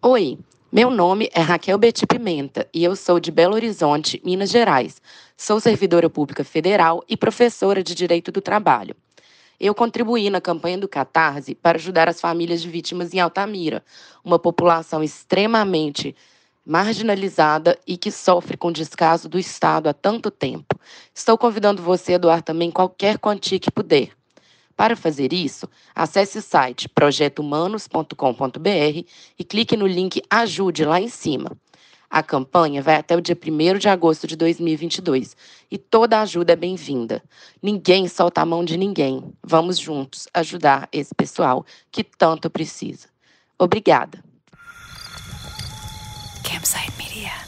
Oi, meu nome é Raquel Betty Pimenta e eu sou de Belo Horizonte, Minas Gerais. Sou servidora pública federal e professora de Direito do Trabalho. Eu contribuí na campanha do Catarse para ajudar as famílias de vítimas em Altamira, uma população extremamente marginalizada e que sofre com descaso do Estado há tanto tempo. Estou convidando você a doar também qualquer quantia que puder. Para fazer isso, acesse o site projetohumanos.com.br e clique no link Ajude lá em cima. A campanha vai até o dia 1 de agosto de 2022 e toda ajuda é bem-vinda. Ninguém solta a mão de ninguém. Vamos juntos ajudar esse pessoal que tanto precisa. Obrigada. Campsite Media.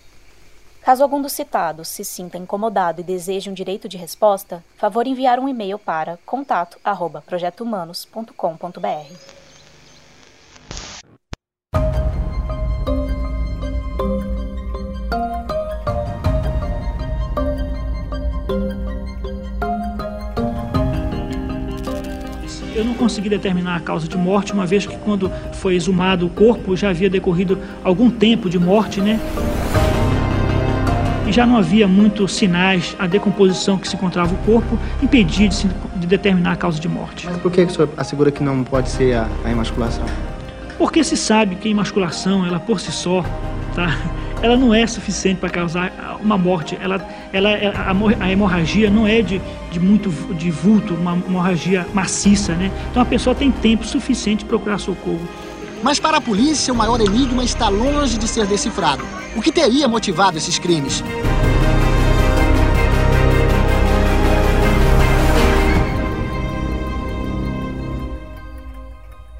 Caso algum dos citados se sinta incomodado e deseje um direito de resposta, favor enviar um e-mail para contato@projetohumanos.com.br. Eu não consegui determinar a causa de morte, uma vez que quando foi exumado o corpo já havia decorrido algum tempo de morte, né? Já não havia muitos sinais, a decomposição que se encontrava o corpo impedia de, se, de determinar a causa de morte. Mas por que o senhor assegura que não pode ser a, a emasculação? Porque se sabe que a emasculação, ela por si só, tá? ela não é suficiente para causar uma morte. Ela, ela, a, a hemorragia não é de, de muito de vulto, uma hemorragia maciça, né? Então a pessoa tem tempo suficiente para procurar socorro. Mas para a polícia, o maior enigma está longe de ser decifrado. O que teria motivado esses crimes?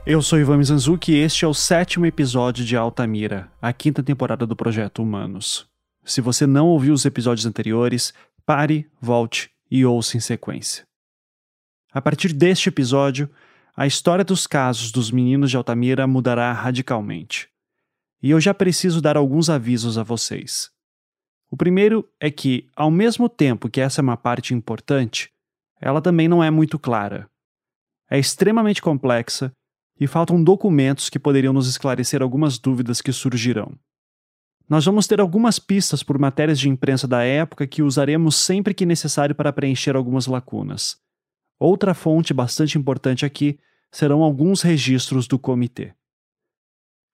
Eu sou Ivan Mizanzuki e este é o sétimo episódio de Altamira, a quinta temporada do Projeto Humanos. Se você não ouviu os episódios anteriores, pare, volte e ouça em sequência. A partir deste episódio, a história dos casos dos meninos de Altamira mudará radicalmente. E eu já preciso dar alguns avisos a vocês. O primeiro é que, ao mesmo tempo que essa é uma parte importante, ela também não é muito clara. É extremamente complexa e faltam documentos que poderiam nos esclarecer algumas dúvidas que surgirão. Nós vamos ter algumas pistas por matérias de imprensa da época que usaremos sempre que necessário para preencher algumas lacunas. Outra fonte bastante importante aqui serão alguns registros do comitê.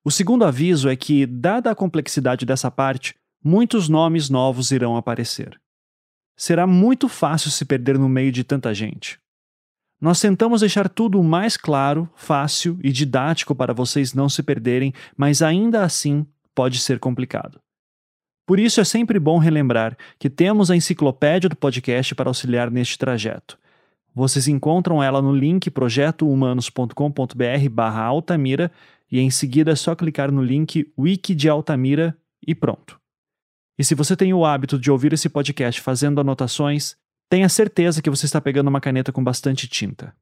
O segundo aviso é que, dada a complexidade dessa parte, muitos nomes novos irão aparecer. Será muito fácil se perder no meio de tanta gente. Nós tentamos deixar tudo o mais claro, fácil e didático para vocês não se perderem, mas ainda assim pode ser complicado. Por isso é sempre bom relembrar que temos a enciclopédia do podcast para auxiliar neste trajeto. Vocês encontram ela no link projetohumanos.com.br barra Altamira e em seguida é só clicar no link Wiki de Altamira e pronto. E se você tem o hábito de ouvir esse podcast fazendo anotações, tenha certeza que você está pegando uma caneta com bastante tinta.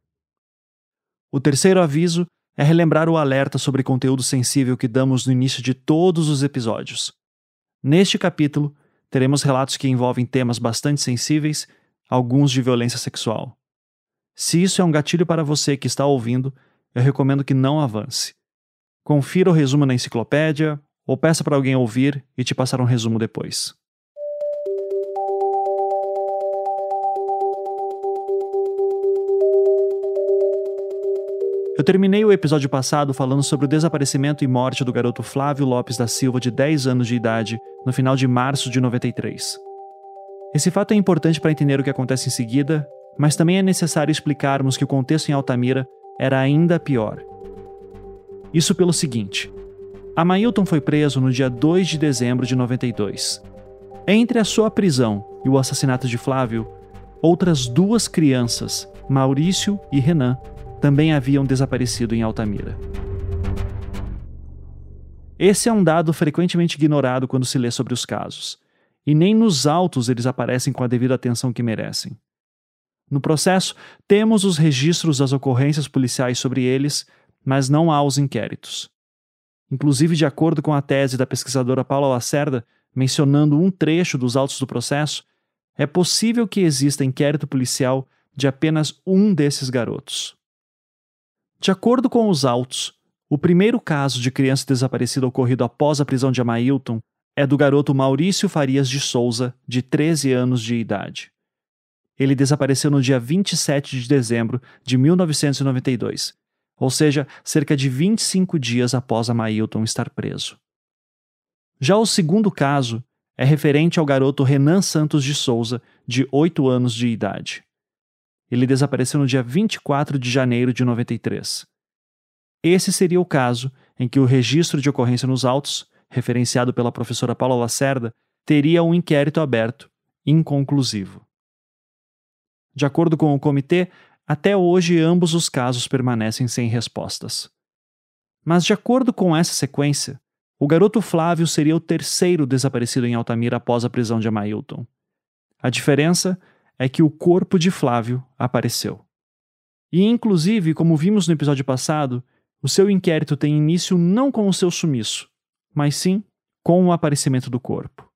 O terceiro aviso é relembrar o alerta sobre conteúdo sensível que damos no início de todos os episódios. Neste capítulo, teremos relatos que envolvem temas bastante sensíveis, alguns de violência sexual. Se isso é um gatilho para você que está ouvindo, eu recomendo que não avance. Confira o resumo na enciclopédia ou peça para alguém ouvir e te passar um resumo depois. Eu terminei o episódio passado falando sobre o desaparecimento e morte do garoto Flávio Lopes da Silva, de 10 anos de idade, no final de março de 93. Esse fato é importante para entender o que acontece em seguida mas também é necessário explicarmos que o contexto em Altamira era ainda pior. Isso pelo seguinte: Amailton foi preso no dia 2 de dezembro de 92. Entre a sua prisão e o assassinato de Flávio, outras duas crianças, Maurício e Renan, também haviam desaparecido em Altamira. Esse é um dado frequentemente ignorado quando se lê sobre os casos, e nem nos autos eles aparecem com a devida atenção que merecem. No processo, temos os registros das ocorrências policiais sobre eles, mas não há os inquéritos. Inclusive, de acordo com a tese da pesquisadora Paula Lacerda, mencionando um trecho dos autos do processo, é possível que exista inquérito policial de apenas um desses garotos. De acordo com os autos, o primeiro caso de criança desaparecida ocorrido após a prisão de Amailton é do garoto Maurício Farias de Souza, de 13 anos de idade. Ele desapareceu no dia 27 de dezembro de 1992, ou seja, cerca de 25 dias após Amailton estar preso. Já o segundo caso é referente ao garoto Renan Santos de Souza, de 8 anos de idade. Ele desapareceu no dia 24 de janeiro de 93. Esse seria o caso em que o registro de ocorrência nos autos, referenciado pela professora Paula Lacerda, teria um inquérito aberto, inconclusivo. De acordo com o comitê, até hoje ambos os casos permanecem sem respostas. Mas, de acordo com essa sequência, o garoto Flávio seria o terceiro desaparecido em Altamira após a prisão de Amailton. A diferença é que o corpo de Flávio apareceu. E, inclusive, como vimos no episódio passado, o seu inquérito tem início não com o seu sumiço, mas sim com o aparecimento do corpo.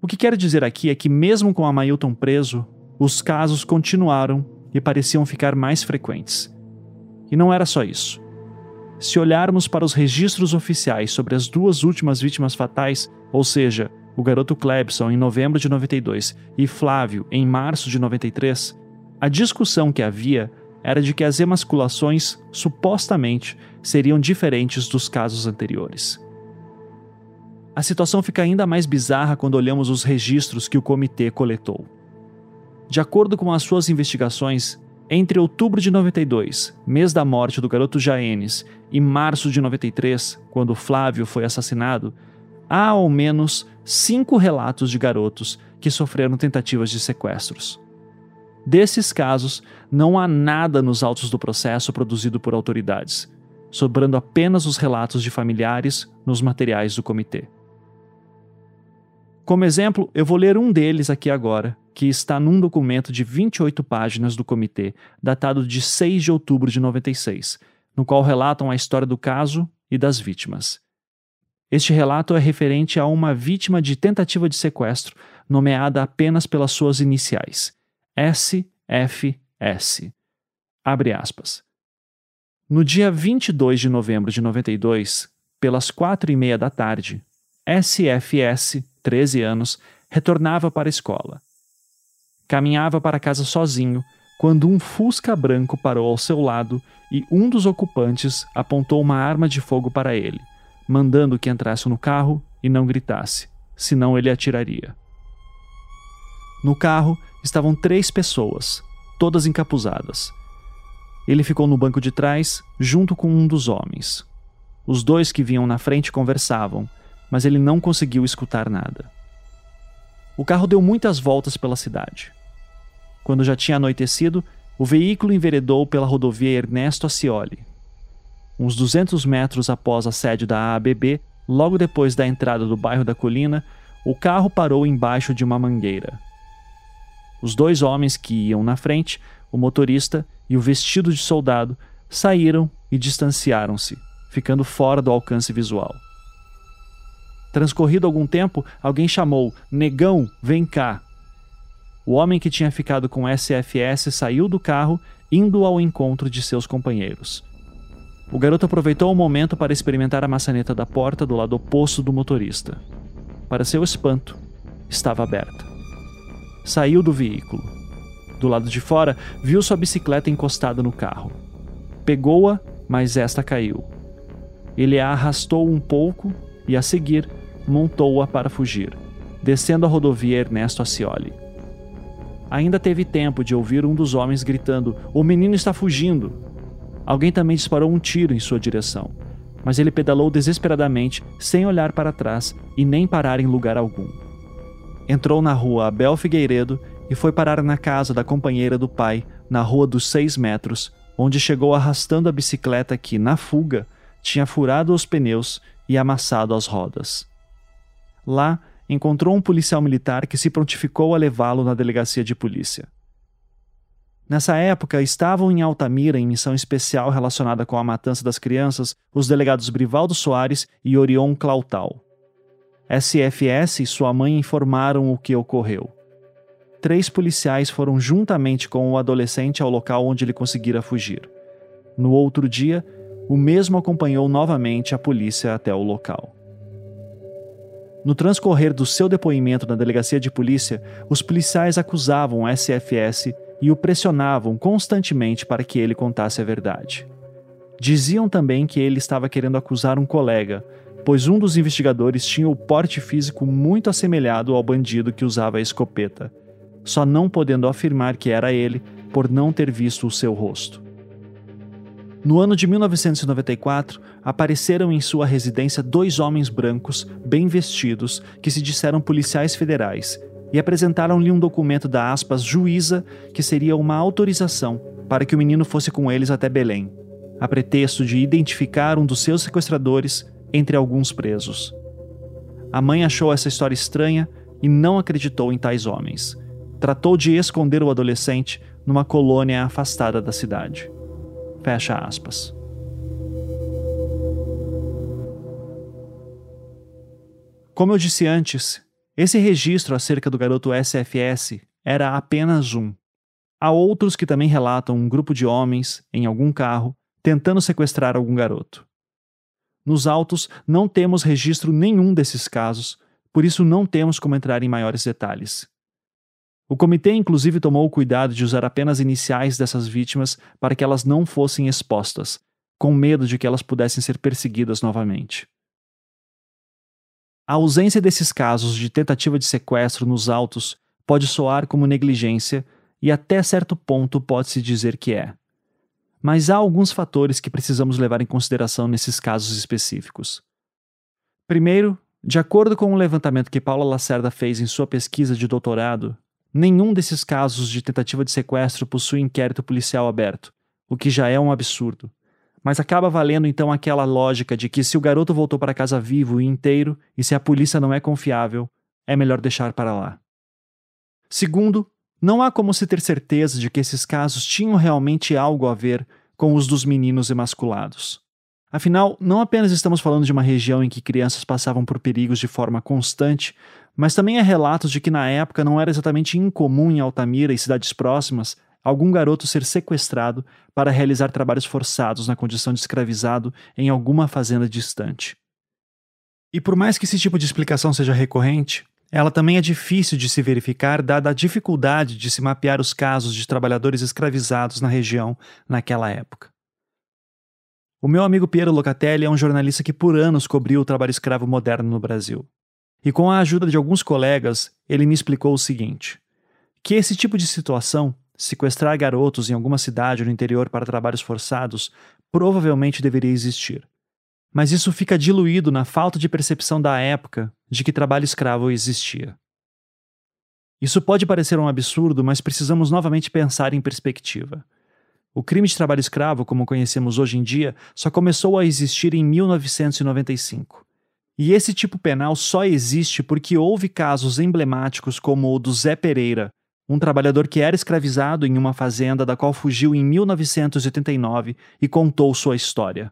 O que quero dizer aqui é que, mesmo com Amailton preso, os casos continuaram e pareciam ficar mais frequentes. E não era só isso. Se olharmos para os registros oficiais sobre as duas últimas vítimas fatais, ou seja, o garoto Clebson em novembro de 92 e Flávio em março de 93, a discussão que havia era de que as emasculações supostamente seriam diferentes dos casos anteriores. A situação fica ainda mais bizarra quando olhamos os registros que o comitê coletou. De acordo com as suas investigações, entre outubro de 92, mês da morte do garoto Jaenes, e março de 93, quando Flávio foi assassinado, há ao menos cinco relatos de garotos que sofreram tentativas de sequestros. Desses casos, não há nada nos autos do processo produzido por autoridades, sobrando apenas os relatos de familiares nos materiais do comitê. Como exemplo, eu vou ler um deles aqui agora, que está num documento de 28 páginas do comitê, datado de 6 de outubro de 96, no qual relatam a história do caso e das vítimas. Este relato é referente a uma vítima de tentativa de sequestro, nomeada apenas pelas suas iniciais, SFS. Abre aspas. No dia 22 de novembro de 92, pelas quatro e meia da tarde, SFS, 13 anos, retornava para a escola. Caminhava para casa sozinho quando um Fusca branco parou ao seu lado e um dos ocupantes apontou uma arma de fogo para ele, mandando que entrasse no carro e não gritasse, senão ele atiraria. No carro estavam três pessoas, todas encapuzadas. Ele ficou no banco de trás, junto com um dos homens. Os dois que vinham na frente conversavam, mas ele não conseguiu escutar nada. O carro deu muitas voltas pela cidade. Quando já tinha anoitecido, o veículo enveredou pela rodovia Ernesto Ascioli. Uns 200 metros após a sede da AABB, logo depois da entrada do bairro da Colina, o carro parou embaixo de uma mangueira. Os dois homens que iam na frente, o motorista e o vestido de soldado, saíram e distanciaram-se, ficando fora do alcance visual. Transcorrido algum tempo, alguém chamou: Negão, vem cá. O homem que tinha ficado com SFS saiu do carro, indo ao encontro de seus companheiros. O garoto aproveitou o momento para experimentar a maçaneta da porta do lado oposto do motorista. Para seu espanto, estava aberta. Saiu do veículo. Do lado de fora, viu sua bicicleta encostada no carro. Pegou-a, mas esta caiu. Ele a arrastou um pouco e, a seguir, montou-a para fugir, descendo a rodovia Ernesto Ascioli ainda teve tempo de ouvir um dos homens gritando: O menino está fugindo! Alguém também disparou um tiro em sua direção, mas ele pedalou desesperadamente, sem olhar para trás e nem parar em lugar algum. Entrou na rua Abel Figueiredo e foi parar na casa da companheira do pai, na rua dos seis metros, onde chegou arrastando a bicicleta que, na fuga, tinha furado os pneus e amassado às rodas. Lá, encontrou um policial militar que se prontificou a levá-lo na delegacia de polícia. Nessa época, estavam em Altamira, em missão especial relacionada com a matança das crianças, os delegados Brivaldo Soares e Orion Clautal. SFS e sua mãe informaram o que ocorreu. Três policiais foram juntamente com o adolescente ao local onde ele conseguira fugir. No outro dia, o mesmo acompanhou novamente a polícia até o local. No transcorrer do seu depoimento na delegacia de polícia, os policiais acusavam o SFS e o pressionavam constantemente para que ele contasse a verdade. Diziam também que ele estava querendo acusar um colega, pois um dos investigadores tinha o porte físico muito assemelhado ao bandido que usava a escopeta, só não podendo afirmar que era ele por não ter visto o seu rosto. No ano de 1994, apareceram em sua residência dois homens brancos, bem vestidos, que se disseram policiais federais e apresentaram-lhe um documento da aspas juíza que seria uma autorização para que o menino fosse com eles até Belém, a pretexto de identificar um dos seus sequestradores entre alguns presos. A mãe achou essa história estranha e não acreditou em tais homens. Tratou de esconder o adolescente numa colônia afastada da cidade. Fecha aspas. Como eu disse antes, esse registro acerca do garoto SFS era apenas um. Há outros que também relatam um grupo de homens, em algum carro, tentando sequestrar algum garoto. Nos autos, não temos registro nenhum desses casos, por isso não temos como entrar em maiores detalhes. O comitê, inclusive, tomou o cuidado de usar apenas iniciais dessas vítimas para que elas não fossem expostas, com medo de que elas pudessem ser perseguidas novamente. A ausência desses casos de tentativa de sequestro nos autos pode soar como negligência e, até certo ponto, pode-se dizer que é. Mas há alguns fatores que precisamos levar em consideração nesses casos específicos. Primeiro, de acordo com um levantamento que Paula Lacerda fez em sua pesquisa de doutorado, Nenhum desses casos de tentativa de sequestro possui inquérito policial aberto, o que já é um absurdo. Mas acaba valendo então aquela lógica de que se o garoto voltou para casa vivo e inteiro e se a polícia não é confiável, é melhor deixar para lá. Segundo, não há como se ter certeza de que esses casos tinham realmente algo a ver com os dos meninos emasculados. Afinal, não apenas estamos falando de uma região em que crianças passavam por perigos de forma constante, mas também há relatos de que na época não era exatamente incomum em Altamira e cidades próximas algum garoto ser sequestrado para realizar trabalhos forçados na condição de escravizado em alguma fazenda distante. E por mais que esse tipo de explicação seja recorrente, ela também é difícil de se verificar dada a dificuldade de se mapear os casos de trabalhadores escravizados na região naquela época. O meu amigo Piero Locatelli é um jornalista que por anos cobriu o trabalho escravo moderno no Brasil. E com a ajuda de alguns colegas, ele me explicou o seguinte: que esse tipo de situação, sequestrar garotos em alguma cidade no interior para trabalhos forçados, provavelmente deveria existir. Mas isso fica diluído na falta de percepção da época de que trabalho escravo existia. Isso pode parecer um absurdo, mas precisamos novamente pensar em perspectiva. O crime de trabalho escravo, como conhecemos hoje em dia, só começou a existir em 1995. E esse tipo penal só existe porque houve casos emblemáticos como o do Zé Pereira, um trabalhador que era escravizado em uma fazenda da qual fugiu em 1989 e contou sua história.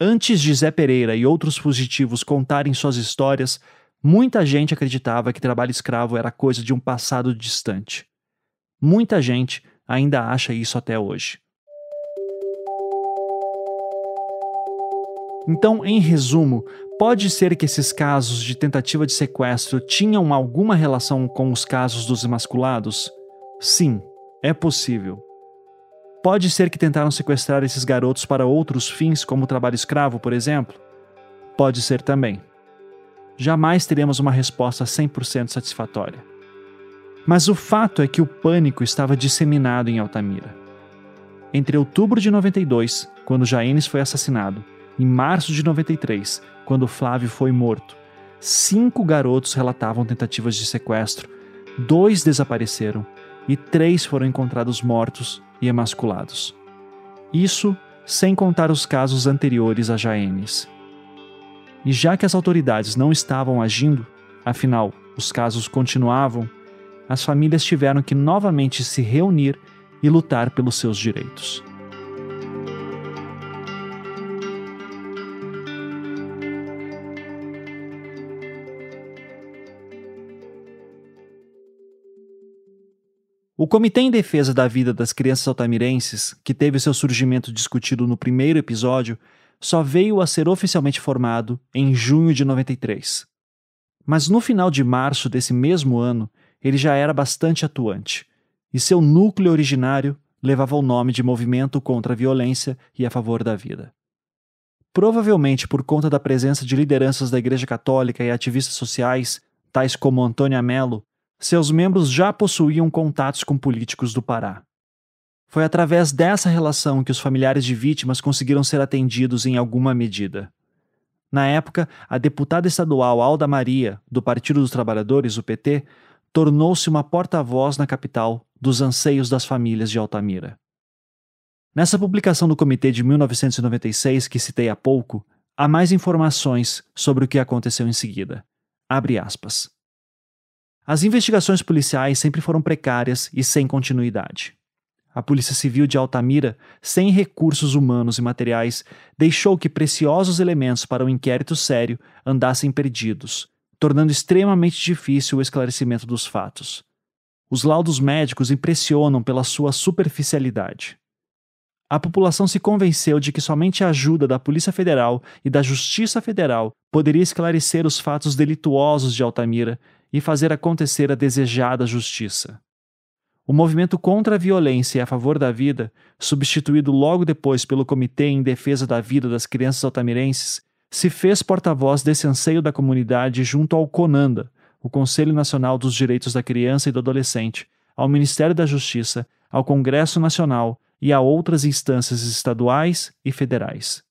Antes de Zé Pereira e outros fugitivos contarem suas histórias, muita gente acreditava que trabalho escravo era coisa de um passado distante. Muita gente ainda acha isso até hoje. Então, em resumo, pode ser que esses casos de tentativa de sequestro tinham alguma relação com os casos dos emasculados? Sim, é possível. Pode ser que tentaram sequestrar esses garotos para outros fins, como trabalho escravo, por exemplo? Pode ser também. Jamais teremos uma resposta 100% satisfatória. Mas o fato é que o pânico estava disseminado em Altamira. Entre outubro de 92, quando Jaenes foi assassinado, em março de 93, quando Flávio foi morto, cinco garotos relatavam tentativas de sequestro, dois desapareceram e três foram encontrados mortos e emasculados. Isso sem contar os casos anteriores a Jaenes. E já que as autoridades não estavam agindo, afinal, os casos continuavam, as famílias tiveram que novamente se reunir e lutar pelos seus direitos. O Comitê em Defesa da Vida das Crianças Altamirenses, que teve seu surgimento discutido no primeiro episódio, só veio a ser oficialmente formado em junho de 93. Mas no final de março desse mesmo ano, ele já era bastante atuante, e seu núcleo originário levava o nome de Movimento contra a Violência e a Favor da Vida. Provavelmente por conta da presença de lideranças da Igreja Católica e ativistas sociais, tais como Antônia Mello, seus membros já possuíam contatos com políticos do Pará. Foi através dessa relação que os familiares de vítimas conseguiram ser atendidos em alguma medida. Na época, a deputada estadual Alda Maria, do Partido dos Trabalhadores, o PT, tornou-se uma porta-voz na capital dos anseios das famílias de Altamira. Nessa publicação do comitê de 1996 que citei há pouco, há mais informações sobre o que aconteceu em seguida. Abre aspas. As investigações policiais sempre foram precárias e sem continuidade. A Polícia Civil de Altamira, sem recursos humanos e materiais, deixou que preciosos elementos para um inquérito sério andassem perdidos, tornando extremamente difícil o esclarecimento dos fatos. Os laudos médicos impressionam pela sua superficialidade. A população se convenceu de que somente a ajuda da Polícia Federal e da Justiça Federal poderia esclarecer os fatos delituosos de Altamira e fazer acontecer a desejada justiça. O movimento contra a violência e a favor da vida, substituído logo depois pelo Comitê em Defesa da Vida das Crianças Altamirenses, se fez porta-voz desse anseio da comunidade junto ao CONANDA, o Conselho Nacional dos Direitos da Criança e do Adolescente, ao Ministério da Justiça, ao Congresso Nacional e a outras instâncias estaduais e federais.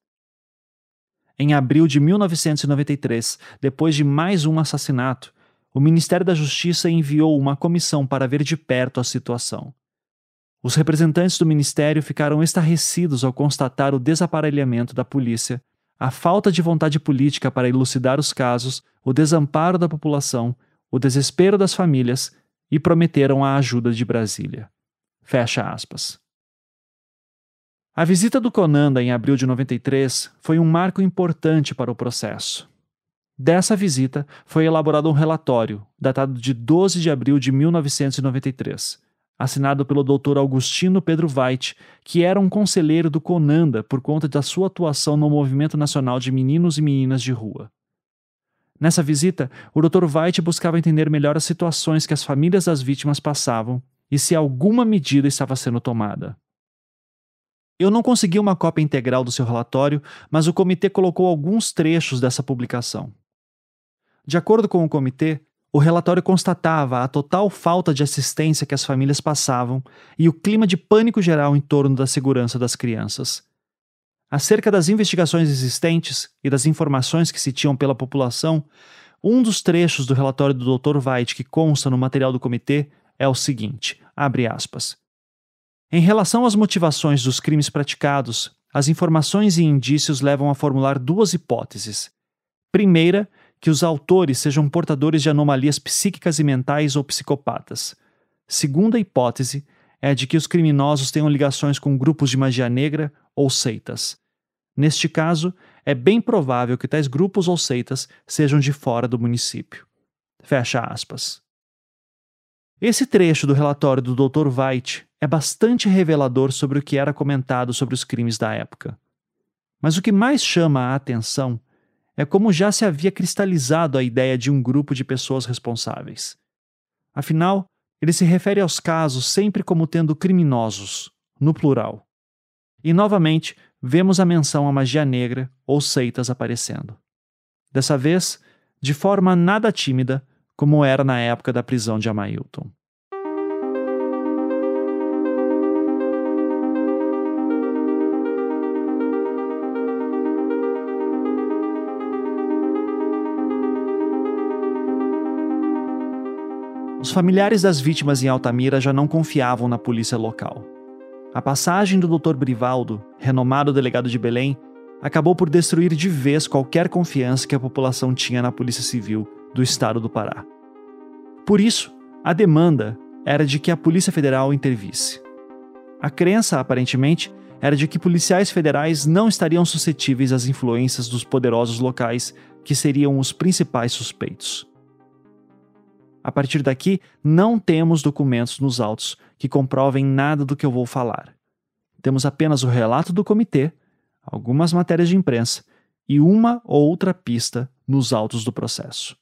Em abril de 1993, depois de mais um assassinato, o Ministério da Justiça enviou uma comissão para ver de perto a situação. Os representantes do ministério ficaram estarrecidos ao constatar o desaparelhamento da polícia, a falta de vontade política para elucidar os casos, o desamparo da população, o desespero das famílias e prometeram a ajuda de Brasília. Fecha aspas. A visita do Conanda em abril de 93 foi um marco importante para o processo. Dessa visita foi elaborado um relatório, datado de 12 de abril de 1993, assinado pelo Dr. Augustino Pedro Veit, que era um conselheiro do Conanda por conta da sua atuação no Movimento Nacional de Meninos e Meninas de Rua. Nessa visita, o Dr. Veit buscava entender melhor as situações que as famílias das vítimas passavam e se alguma medida estava sendo tomada. Eu não consegui uma cópia integral do seu relatório, mas o comitê colocou alguns trechos dessa publicação. De acordo com o comitê, o relatório constatava a total falta de assistência que as famílias passavam e o clima de pânico geral em torno da segurança das crianças. Acerca das investigações existentes e das informações que se tinham pela população, um dos trechos do relatório do Dr. White que consta no material do comitê é o seguinte: abre aspas. Em relação às motivações dos crimes praticados, as informações e indícios levam a formular duas hipóteses. Primeira, que os autores sejam portadores de anomalias psíquicas e mentais ou psicopatas. Segunda hipótese é de que os criminosos tenham ligações com grupos de magia negra ou seitas. Neste caso, é bem provável que tais grupos ou seitas sejam de fora do município. Fecha aspas. Esse trecho do relatório do Dr. White é bastante revelador sobre o que era comentado sobre os crimes da época. Mas o que mais chama a atenção é como já se havia cristalizado a ideia de um grupo de pessoas responsáveis. Afinal, ele se refere aos casos sempre como tendo criminosos, no plural. E novamente vemos a menção à magia negra ou seitas aparecendo. Dessa vez, de forma nada tímida, como era na época da prisão de Amailton. Os familiares das vítimas em Altamira já não confiavam na polícia local. A passagem do Dr. Brivaldo, renomado delegado de Belém, acabou por destruir de vez qualquer confiança que a população tinha na Polícia Civil do estado do Pará. Por isso, a demanda era de que a Polícia Federal intervisse. A crença, aparentemente, era de que policiais federais não estariam suscetíveis às influências dos poderosos locais, que seriam os principais suspeitos. A partir daqui, não temos documentos nos autos que comprovem nada do que eu vou falar. Temos apenas o relato do comitê, algumas matérias de imprensa e uma ou outra pista nos autos do processo.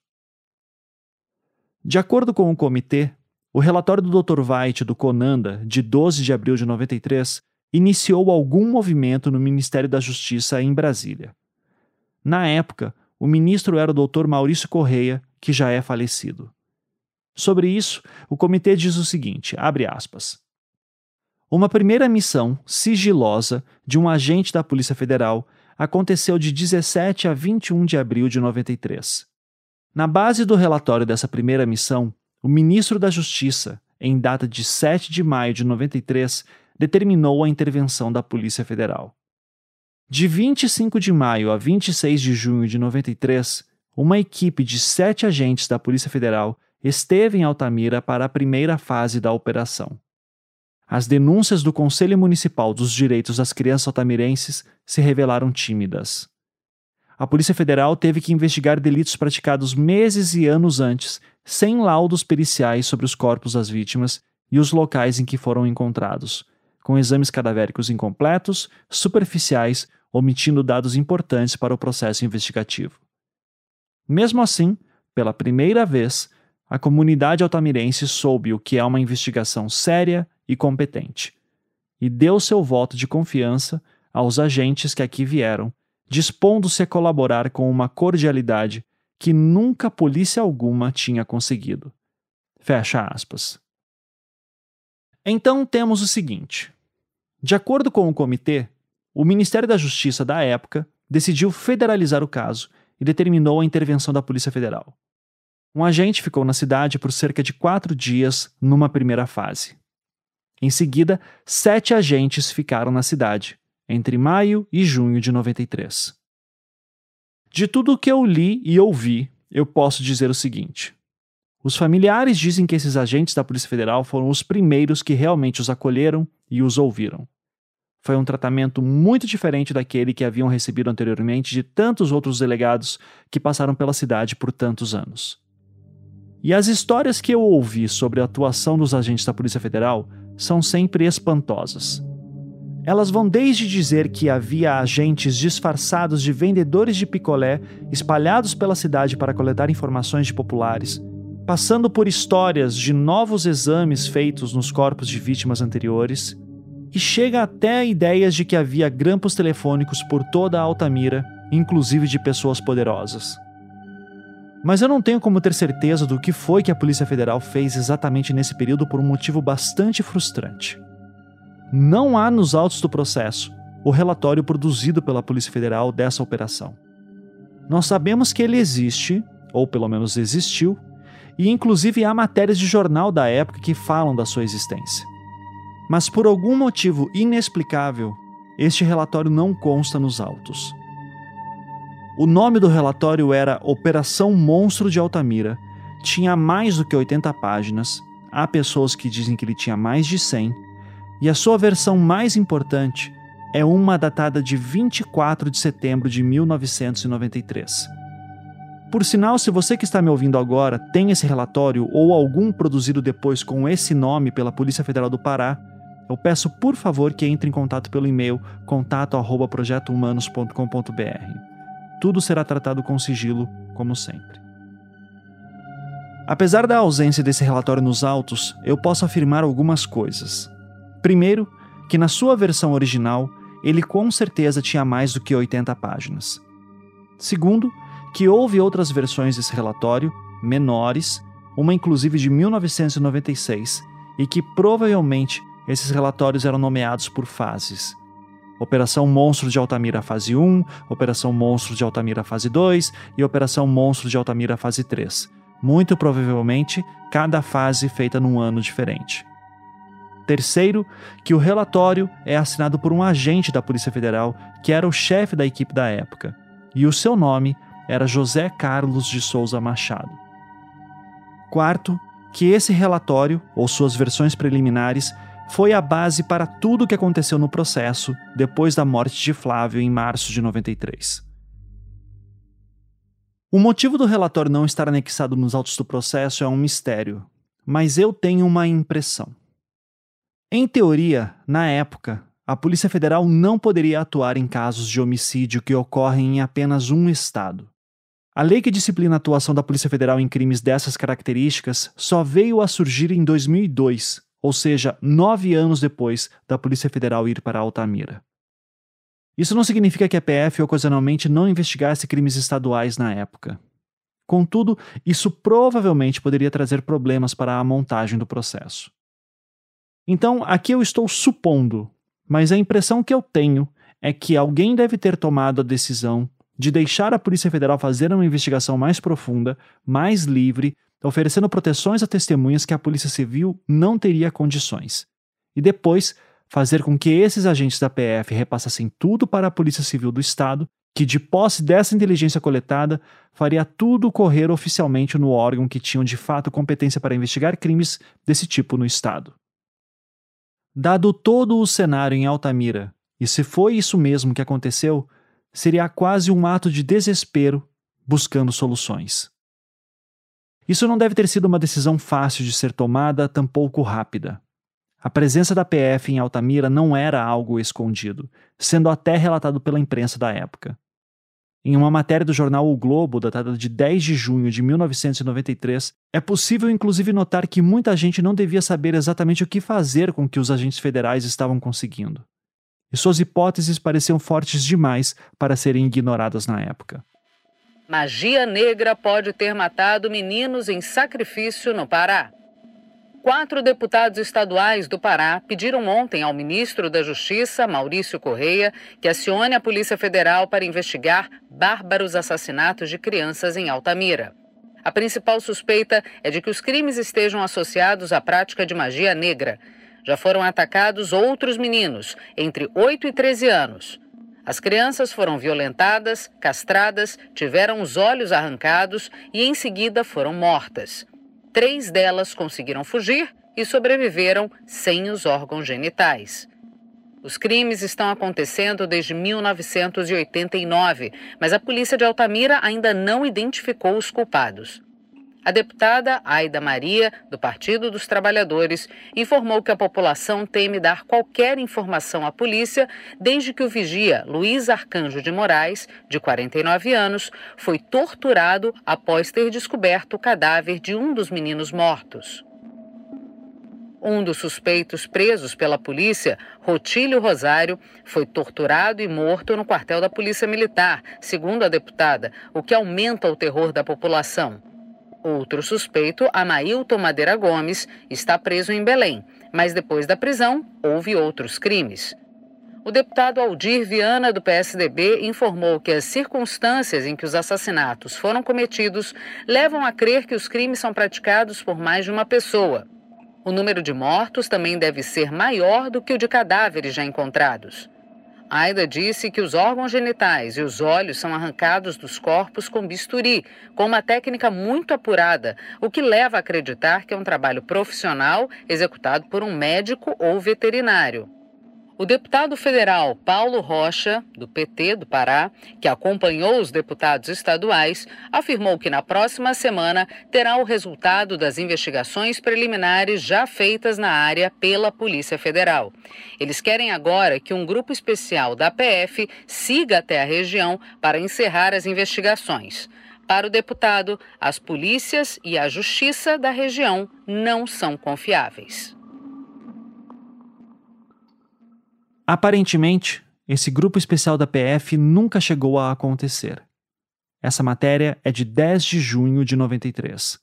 De acordo com o comitê, o relatório do Dr. White do Conanda, de 12 de abril de 93, iniciou algum movimento no Ministério da Justiça em Brasília. Na época, o ministro era o Dr. Maurício Correia, que já é falecido. Sobre isso, o comitê diz o seguinte: abre aspas. Uma primeira missão sigilosa de um agente da Polícia Federal aconteceu de 17 a 21 de abril de 93. Na base do relatório dessa primeira missão, o ministro da Justiça, em data de 7 de maio de 93, determinou a intervenção da Polícia Federal. De 25 de maio a 26 de junho de 93, uma equipe de sete agentes da Polícia Federal esteve em Altamira para a primeira fase da operação. As denúncias do Conselho Municipal dos Direitos das Crianças Altamirenses se revelaram tímidas. A Polícia Federal teve que investigar delitos praticados meses e anos antes, sem laudos periciais sobre os corpos das vítimas e os locais em que foram encontrados, com exames cadavéricos incompletos, superficiais, omitindo dados importantes para o processo investigativo. Mesmo assim, pela primeira vez, a comunidade altamirense soube o que é uma investigação séria e competente, e deu seu voto de confiança aos agentes que aqui vieram, dispondo-se a colaborar com uma cordialidade que nunca polícia alguma tinha conseguido. Fecha aspas. Então temos o seguinte: de acordo com o comitê, o Ministério da Justiça da época decidiu federalizar o caso e determinou a intervenção da Polícia Federal. Um agente ficou na cidade por cerca de quatro dias numa primeira fase. Em seguida, sete agentes ficaram na cidade, entre maio e junho de 93. De tudo o que eu li e ouvi, eu posso dizer o seguinte: os familiares dizem que esses agentes da Polícia Federal foram os primeiros que realmente os acolheram e os ouviram. Foi um tratamento muito diferente daquele que haviam recebido anteriormente de tantos outros delegados que passaram pela cidade por tantos anos. E as histórias que eu ouvi sobre a atuação dos agentes da Polícia Federal são sempre espantosas. Elas vão desde dizer que havia agentes disfarçados de vendedores de picolé espalhados pela cidade para coletar informações de populares, passando por histórias de novos exames feitos nos corpos de vítimas anteriores, e chega até ideias de que havia grampos telefônicos por toda a Altamira, inclusive de pessoas poderosas. Mas eu não tenho como ter certeza do que foi que a Polícia Federal fez exatamente nesse período por um motivo bastante frustrante. Não há nos autos do processo o relatório produzido pela Polícia Federal dessa operação. Nós sabemos que ele existe, ou pelo menos existiu, e inclusive há matérias de jornal da época que falam da sua existência. Mas por algum motivo inexplicável, este relatório não consta nos autos. O nome do relatório era Operação Monstro de Altamira. Tinha mais do que 80 páginas. Há pessoas que dizem que ele tinha mais de 100. E a sua versão mais importante é uma datada de 24 de setembro de 1993. Por sinal, se você que está me ouvindo agora tem esse relatório ou algum produzido depois com esse nome pela Polícia Federal do Pará, eu peço por favor que entre em contato pelo e-mail contato@projetohumanos.com.br tudo será tratado com sigilo, como sempre. Apesar da ausência desse relatório nos autos, eu posso afirmar algumas coisas. Primeiro, que na sua versão original, ele com certeza tinha mais do que 80 páginas. Segundo, que houve outras versões desse relatório, menores, uma inclusive de 1996, e que provavelmente esses relatórios eram nomeados por fases. Operação Monstro de Altamira fase 1, Operação Monstro de Altamira fase 2 e Operação Monstro de Altamira fase 3. Muito provavelmente, cada fase feita num ano diferente. Terceiro, que o relatório é assinado por um agente da Polícia Federal que era o chefe da equipe da época, e o seu nome era José Carlos de Souza Machado. Quarto, que esse relatório, ou suas versões preliminares, foi a base para tudo o que aconteceu no processo depois da morte de Flávio em março de 93. O motivo do relatório não estar anexado nos autos do processo é um mistério, mas eu tenho uma impressão. Em teoria, na época, a Polícia Federal não poderia atuar em casos de homicídio que ocorrem em apenas um estado. A lei que disciplina a atuação da Polícia Federal em crimes dessas características só veio a surgir em 2002, ou seja, nove anos depois da Polícia Federal ir para Altamira. Isso não significa que a PF ocasionalmente não investigasse crimes estaduais na época. Contudo, isso provavelmente poderia trazer problemas para a montagem do processo. Então, aqui eu estou supondo, mas a impressão que eu tenho é que alguém deve ter tomado a decisão de deixar a Polícia Federal fazer uma investigação mais profunda, mais livre, oferecendo proteções a testemunhas que a Polícia Civil não teria condições. E depois fazer com que esses agentes da PF repassassem tudo para a Polícia Civil do Estado, que, de posse dessa inteligência coletada, faria tudo correr oficialmente no órgão que tinham de fato competência para investigar crimes desse tipo no Estado. Dado todo o cenário em Altamira, e se foi isso mesmo que aconteceu, seria quase um ato de desespero buscando soluções. Isso não deve ter sido uma decisão fácil de ser tomada, tampouco rápida. A presença da PF em Altamira não era algo escondido, sendo até relatado pela imprensa da época. Em uma matéria do jornal O Globo, datada de 10 de junho de 1993, é possível inclusive notar que muita gente não devia saber exatamente o que fazer com o que os agentes federais estavam conseguindo. E suas hipóteses pareciam fortes demais para serem ignoradas na época. Magia negra pode ter matado meninos em sacrifício no Pará. Quatro deputados estaduais do Pará pediram ontem ao ministro da Justiça, Maurício Correia, que acione a Polícia Federal para investigar bárbaros assassinatos de crianças em Altamira. A principal suspeita é de que os crimes estejam associados à prática de magia negra. Já foram atacados outros meninos, entre 8 e 13 anos. As crianças foram violentadas, castradas, tiveram os olhos arrancados e em seguida foram mortas. Três delas conseguiram fugir e sobreviveram sem os órgãos genitais. Os crimes estão acontecendo desde 1989, mas a polícia de Altamira ainda não identificou os culpados. A deputada Aida Maria, do Partido dos Trabalhadores, informou que a população teme dar qualquer informação à polícia desde que o vigia Luiz Arcanjo de Moraes, de 49 anos, foi torturado após ter descoberto o cadáver de um dos meninos mortos. Um dos suspeitos presos pela polícia, Rotílio Rosário, foi torturado e morto no quartel da Polícia Militar, segundo a deputada, o que aumenta o terror da população. Outro suspeito, Amailton Madeira Gomes, está preso em Belém, mas depois da prisão houve outros crimes. O deputado Aldir Viana, do PSDB, informou que as circunstâncias em que os assassinatos foram cometidos levam a crer que os crimes são praticados por mais de uma pessoa. O número de mortos também deve ser maior do que o de cadáveres já encontrados. Aida disse que os órgãos genitais e os olhos são arrancados dos corpos com bisturi, com uma técnica muito apurada, o que leva a acreditar que é um trabalho profissional executado por um médico ou veterinário. O deputado federal Paulo Rocha, do PT do Pará, que acompanhou os deputados estaduais, afirmou que na próxima semana terá o resultado das investigações preliminares já feitas na área pela Polícia Federal. Eles querem agora que um grupo especial da PF siga até a região para encerrar as investigações. Para o deputado, as polícias e a justiça da região não são confiáveis. Aparentemente, esse grupo especial da PF nunca chegou a acontecer. Essa matéria é de 10 de junho de 93.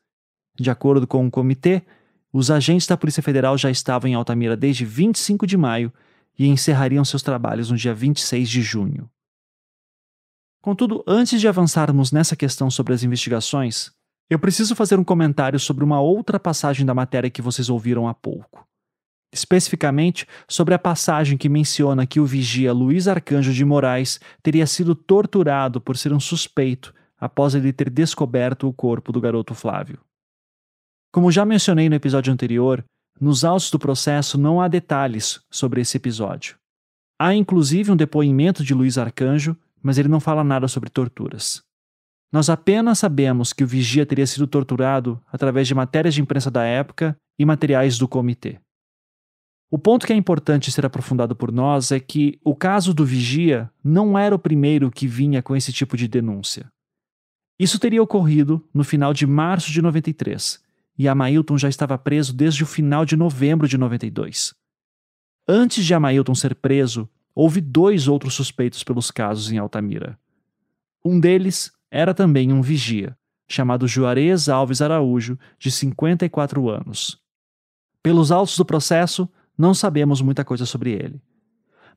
De acordo com o comitê, os agentes da Polícia Federal já estavam em Altamira desde 25 de maio e encerrariam seus trabalhos no dia 26 de junho. Contudo, antes de avançarmos nessa questão sobre as investigações, eu preciso fazer um comentário sobre uma outra passagem da matéria que vocês ouviram há pouco. Especificamente sobre a passagem que menciona que o vigia Luiz Arcanjo de Moraes teria sido torturado por ser um suspeito após ele ter descoberto o corpo do garoto Flávio. Como já mencionei no episódio anterior, nos autos do processo não há detalhes sobre esse episódio. Há inclusive um depoimento de Luiz Arcanjo, mas ele não fala nada sobre torturas. Nós apenas sabemos que o vigia teria sido torturado através de matérias de imprensa da época e materiais do comitê. O ponto que é importante ser aprofundado por nós é que o caso do vigia não era o primeiro que vinha com esse tipo de denúncia. Isso teria ocorrido no final de março de 93, e Amailton já estava preso desde o final de novembro de 92. Antes de Amailton ser preso, houve dois outros suspeitos pelos casos em Altamira. Um deles era também um vigia, chamado Juarez Alves Araújo, de 54 anos. Pelos autos do processo, não sabemos muita coisa sobre ele.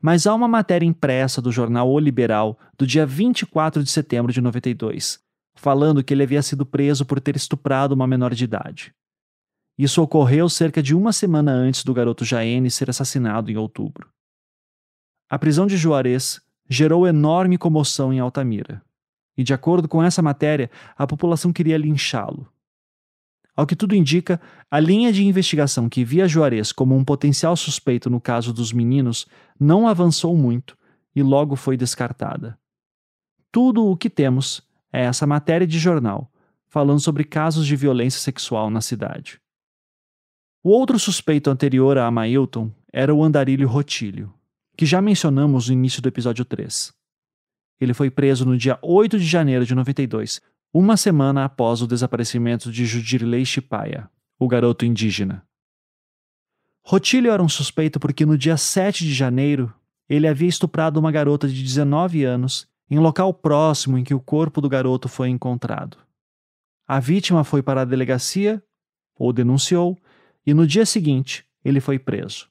Mas há uma matéria impressa do jornal O Liberal do dia 24 de setembro de 92, falando que ele havia sido preso por ter estuprado uma menor de idade. Isso ocorreu cerca de uma semana antes do garoto Jaene ser assassinado em outubro. A prisão de Juarez gerou enorme comoção em Altamira, e de acordo com essa matéria, a população queria linchá-lo. Ao que tudo indica, a linha de investigação que via Juarez como um potencial suspeito no caso dos meninos não avançou muito e logo foi descartada. Tudo o que temos é essa matéria de jornal falando sobre casos de violência sexual na cidade. O outro suspeito anterior a Amailton era o andarilho Rotílio, que já mencionamos no início do episódio 3. Ele foi preso no dia 8 de janeiro de 92, uma semana após o desaparecimento de Judirley Chipaia, o garoto indígena. Rotílio era um suspeito porque no dia 7 de janeiro ele havia estuprado uma garota de 19 anos em local próximo em que o corpo do garoto foi encontrado. A vítima foi para a delegacia, ou denunciou, e no dia seguinte ele foi preso.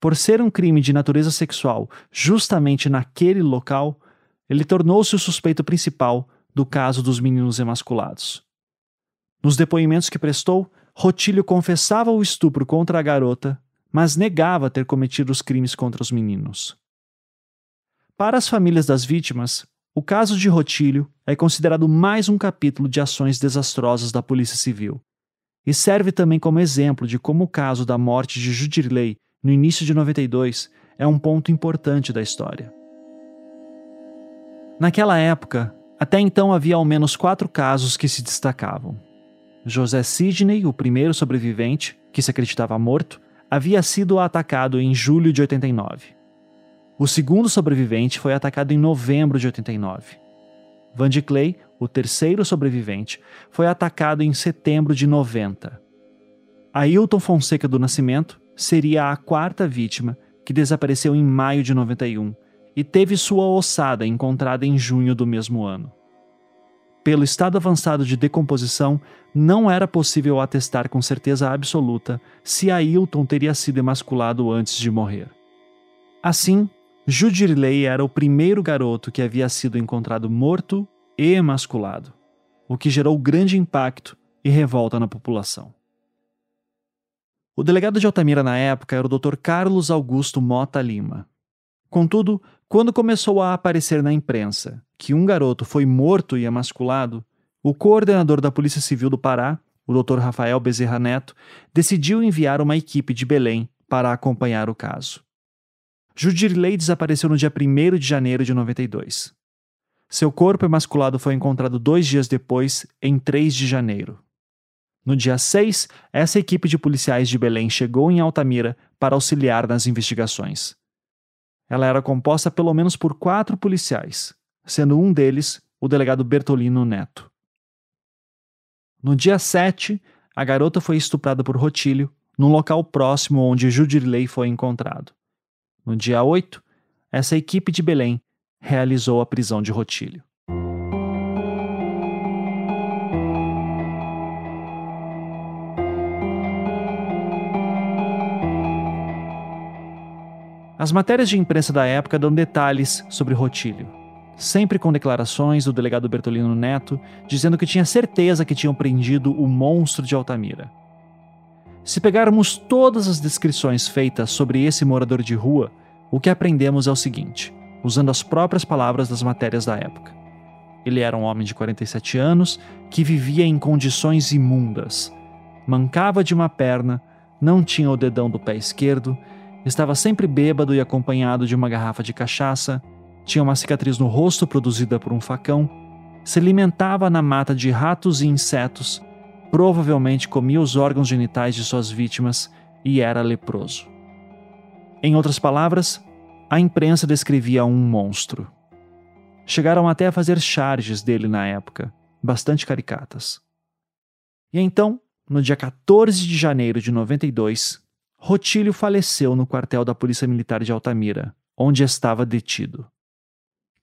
Por ser um crime de natureza sexual justamente naquele local, ele tornou-se o suspeito principal do caso dos meninos emasculados. Nos depoimentos que prestou, Rotílio confessava o estupro contra a garota, mas negava ter cometido os crimes contra os meninos. Para as famílias das vítimas, o caso de Rotílio é considerado mais um capítulo de ações desastrosas da Polícia Civil e serve também como exemplo de como o caso da morte de Judirley no início de 92 é um ponto importante da história. Naquela época, até então havia ao menos quatro casos que se destacavam. José Sidney, o primeiro sobrevivente, que se acreditava morto, havia sido atacado em julho de 89. O segundo sobrevivente foi atacado em novembro de 89. Van de Clay, o terceiro sobrevivente, foi atacado em setembro de 90. Ailton Fonseca do Nascimento seria a quarta vítima que desapareceu em maio de 91 e teve sua ossada encontrada em junho do mesmo ano. Pelo estado avançado de decomposição, não era possível atestar com certeza absoluta se Ailton teria sido emasculado antes de morrer. Assim, Judirley era o primeiro garoto que havia sido encontrado morto e emasculado, o que gerou grande impacto e revolta na população. O delegado de Altamira na época era o Dr. Carlos Augusto Mota Lima. Contudo, quando começou a aparecer na imprensa que um garoto foi morto e emasculado, o coordenador da Polícia Civil do Pará, o Dr. Rafael Bezerra Neto, decidiu enviar uma equipe de Belém para acompanhar o caso. Judirley desapareceu no dia 1 de janeiro de 92. Seu corpo emasculado foi encontrado dois dias depois, em 3 de janeiro. No dia 6, essa equipe de policiais de Belém chegou em Altamira para auxiliar nas investigações. Ela era composta pelo menos por quatro policiais, sendo um deles o delegado Bertolino Neto. No dia 7, a garota foi estuprada por Rotílio, num local próximo onde Judirley foi encontrado. No dia 8, essa equipe de Belém realizou a prisão de Rotílio. As matérias de imprensa da época dão detalhes sobre Rotílio, sempre com declarações do delegado Bertolino Neto dizendo que tinha certeza que tinham prendido o monstro de Altamira. Se pegarmos todas as descrições feitas sobre esse morador de rua, o que aprendemos é o seguinte, usando as próprias palavras das matérias da época. Ele era um homem de 47 anos que vivia em condições imundas. Mancava de uma perna, não tinha o dedão do pé esquerdo, estava sempre bêbado e acompanhado de uma garrafa de cachaça, tinha uma cicatriz no rosto produzida por um facão, se alimentava na mata de ratos e insetos, provavelmente comia os órgãos genitais de suas vítimas e era leproso. Em outras palavras, a imprensa descrevia um monstro. Chegaram até a fazer charges dele na época, bastante caricatas. E então, no dia 14 de janeiro de 92, Rotílio faleceu no quartel da Polícia Militar de Altamira, onde estava detido.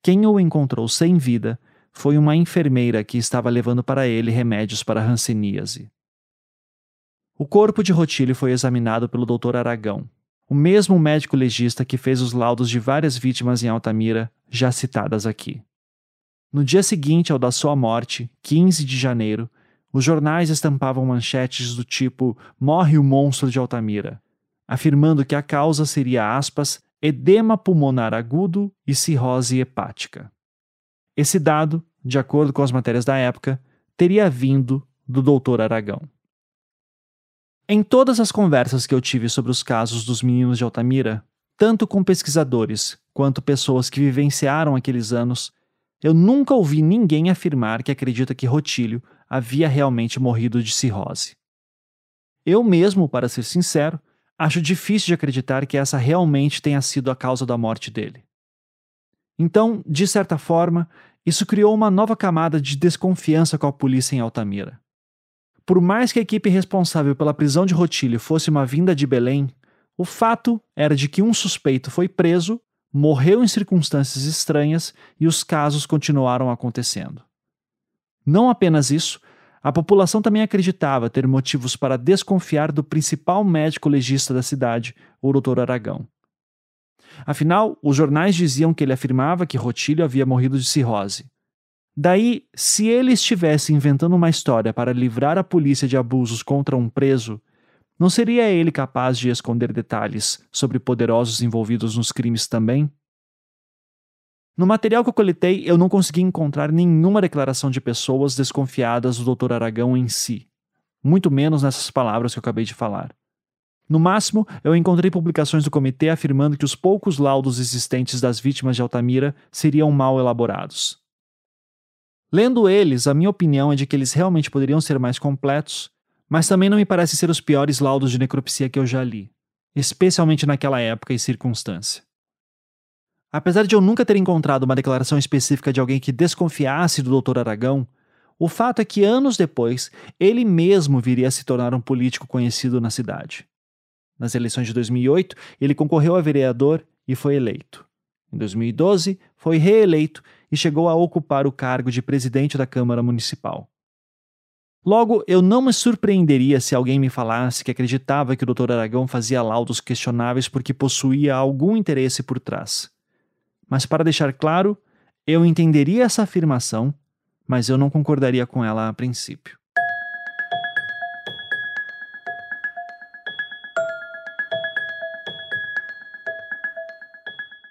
Quem o encontrou sem vida foi uma enfermeira que estava levando para ele remédios para hanseníase. O corpo de Rotílio foi examinado pelo Dr. Aragão, o mesmo médico legista que fez os laudos de várias vítimas em Altamira, já citadas aqui. No dia seguinte ao da sua morte, 15 de janeiro, os jornais estampavam manchetes do tipo Morre o monstro de Altamira, afirmando que a causa seria, aspas, edema pulmonar agudo e cirrose hepática. Esse dado, de acordo com as matérias da época, teria vindo do Dr. Aragão. Em todas as conversas que eu tive sobre os casos dos meninos de Altamira, tanto com pesquisadores quanto pessoas que vivenciaram aqueles anos, eu nunca ouvi ninguém afirmar que acredita que Rotílio havia realmente morrido de cirrose. Eu mesmo, para ser sincero, acho difícil de acreditar que essa realmente tenha sido a causa da morte dele. Então, de certa forma, isso criou uma nova camada de desconfiança com a polícia em Altamira. Por mais que a equipe responsável pela prisão de Rotílio fosse uma vinda de Belém, o fato era de que um suspeito foi preso, morreu em circunstâncias estranhas e os casos continuaram acontecendo. Não apenas isso, a população também acreditava ter motivos para desconfiar do principal médico legista da cidade, o Dr. Aragão. Afinal, os jornais diziam que ele afirmava que Rotílio havia morrido de cirrose. Daí, se ele estivesse inventando uma história para livrar a polícia de abusos contra um preso, não seria ele capaz de esconder detalhes sobre poderosos envolvidos nos crimes também? No material que eu coletei, eu não consegui encontrar nenhuma declaração de pessoas desconfiadas do Dr. Aragão em si, muito menos nessas palavras que eu acabei de falar. No máximo, eu encontrei publicações do comitê afirmando que os poucos laudos existentes das vítimas de Altamira seriam mal elaborados. Lendo eles, a minha opinião é de que eles realmente poderiam ser mais completos, mas também não me parecem ser os piores laudos de necropsia que eu já li, especialmente naquela época e circunstância. Apesar de eu nunca ter encontrado uma declaração específica de alguém que desconfiasse do Dr. Aragão, o fato é que anos depois ele mesmo viria a se tornar um político conhecido na cidade. Nas eleições de 2008, ele concorreu a vereador e foi eleito. Em 2012, foi reeleito e chegou a ocupar o cargo de presidente da Câmara Municipal. Logo, eu não me surpreenderia se alguém me falasse que acreditava que o Dr. Aragão fazia laudos questionáveis porque possuía algum interesse por trás. Mas para deixar claro, eu entenderia essa afirmação, mas eu não concordaria com ela a princípio.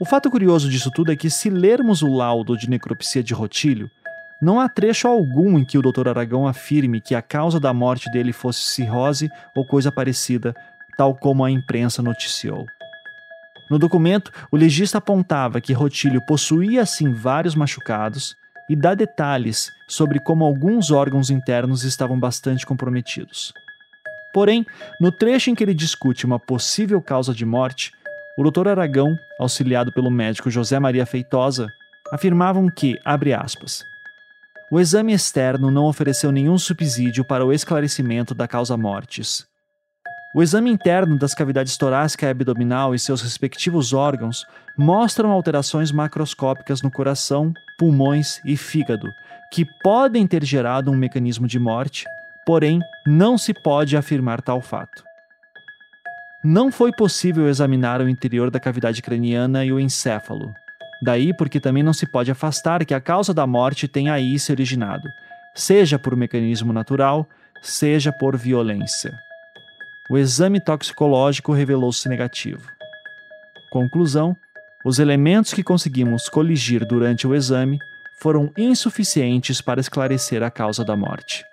O fato curioso disso tudo é que, se lermos o laudo de necropsia de Rotílio, não há trecho algum em que o Dr. Aragão afirme que a causa da morte dele fosse cirrose ou coisa parecida, tal como a imprensa noticiou. No documento, o legista apontava que Rotílio possuía sim vários machucados e dá detalhes sobre como alguns órgãos internos estavam bastante comprometidos. Porém, no trecho em que ele discute uma possível causa de morte, o Dr. Aragão, auxiliado pelo médico José Maria Feitosa, afirmavam que, abre aspas, o exame externo não ofereceu nenhum subsídio para o esclarecimento da causa mortis. O exame interno das cavidades torácica e abdominal e seus respectivos órgãos mostram alterações macroscópicas no coração, pulmões e fígado, que podem ter gerado um mecanismo de morte, porém não se pode afirmar tal fato. Não foi possível examinar o interior da cavidade craniana e o encéfalo. Daí porque também não se pode afastar que a causa da morte tenha aí se originado, seja por mecanismo natural, seja por violência. O exame toxicológico revelou-se negativo. Conclusão: os elementos que conseguimos coligir durante o exame foram insuficientes para esclarecer a causa da morte.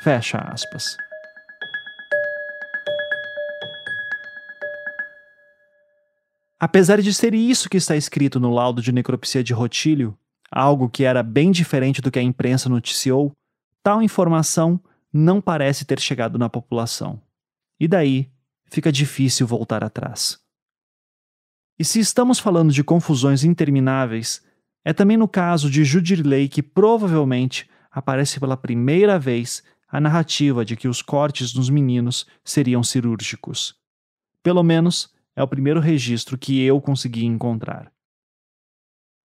Fecha aspas. Apesar de ser isso que está escrito no laudo de necropsia de Rotílio, algo que era bem diferente do que a imprensa noticiou, tal informação não parece ter chegado na população. E daí fica difícil voltar atrás. E se estamos falando de confusões intermináveis, é também no caso de Judirley que provavelmente aparece pela primeira vez a narrativa de que os cortes nos meninos seriam cirúrgicos. Pelo menos é o primeiro registro que eu consegui encontrar.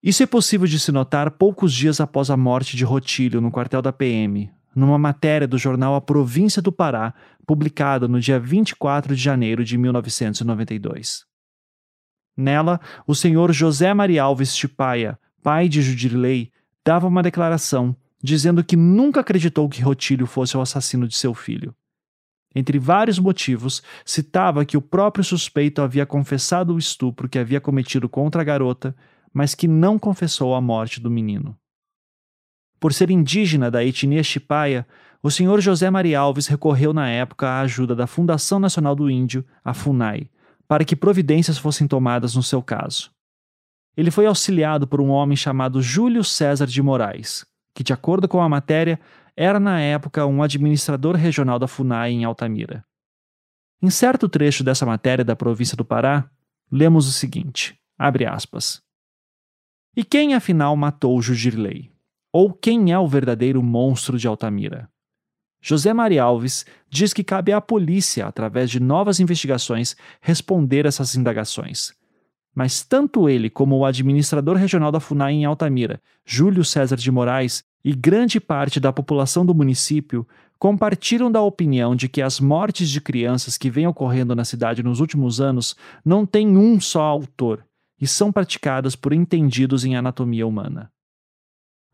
Isso é possível de se notar poucos dias após a morte de Rotílio no quartel da PM, numa matéria do jornal A Província do Pará, publicada no dia 24 de janeiro de 1992. Nela, o senhor José Maria Alves Tipaia, pai de Judirley, dava uma declaração dizendo que nunca acreditou que Rotílio fosse o assassino de seu filho. Entre vários motivos, citava que o próprio suspeito havia confessado o estupro que havia cometido contra a garota, mas que não confessou a morte do menino. Por ser indígena da etnia Chipaia, o senhor José Maria Alves recorreu na época à ajuda da Fundação Nacional do Índio, a FUNAI, para que providências fossem tomadas no seu caso. Ele foi auxiliado por um homem chamado Júlio César de Moraes, que, de acordo com a matéria, era na época um administrador regional da FUNAI em Altamira. Em certo trecho dessa matéria da província do Pará, lemos o seguinte: abre aspas. E quem afinal matou Jujirley? Ou quem é o verdadeiro monstro de Altamira? José Maria Alves diz que cabe à polícia, através de novas investigações, responder essas indagações. Mas tanto ele como o administrador regional da FUNAI em Altamira, Júlio César de Moraes, e grande parte da população do município compartilham da opinião de que as mortes de crianças que vêm ocorrendo na cidade nos últimos anos não têm um só autor e são praticadas por entendidos em anatomia humana.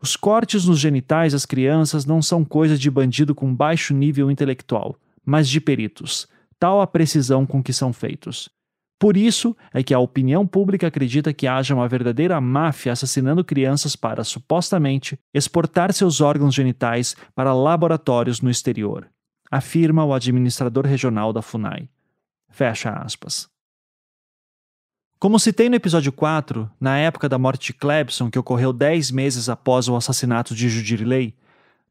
Os cortes nos genitais das crianças não são coisa de bandido com baixo nível intelectual, mas de peritos, tal a precisão com que são feitos. Por isso é que a opinião pública acredita que haja uma verdadeira máfia assassinando crianças para, supostamente, exportar seus órgãos genitais para laboratórios no exterior, afirma o administrador regional da FUNAI. Fecha aspas. Como citei no episódio 4, na época da morte de Clebson, que ocorreu 10 meses após o assassinato de Judirilei,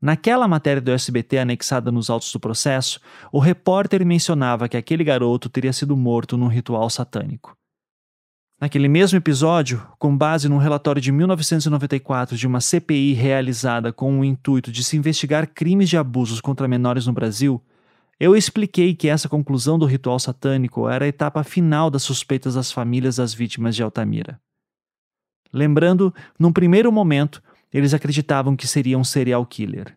naquela matéria do SBT anexada nos autos do processo, o repórter mencionava que aquele garoto teria sido morto num ritual satânico. Naquele mesmo episódio, com base num relatório de 1994 de uma CPI realizada com o intuito de se investigar crimes de abusos contra menores no Brasil, eu expliquei que essa conclusão do ritual satânico era a etapa final das suspeitas das famílias das vítimas de Altamira. Lembrando, num primeiro momento, eles acreditavam que seria um serial killer.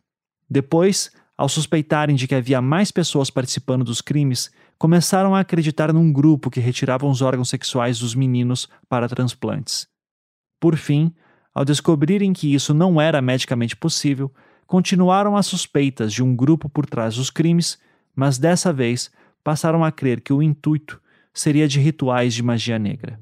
Depois, ao suspeitarem de que havia mais pessoas participando dos crimes, começaram a acreditar num grupo que retirava os órgãos sexuais dos meninos para transplantes. Por fim, ao descobrirem que isso não era medicamente possível, continuaram as suspeitas de um grupo por trás dos crimes mas dessa vez passaram a crer que o intuito seria de rituais de magia negra.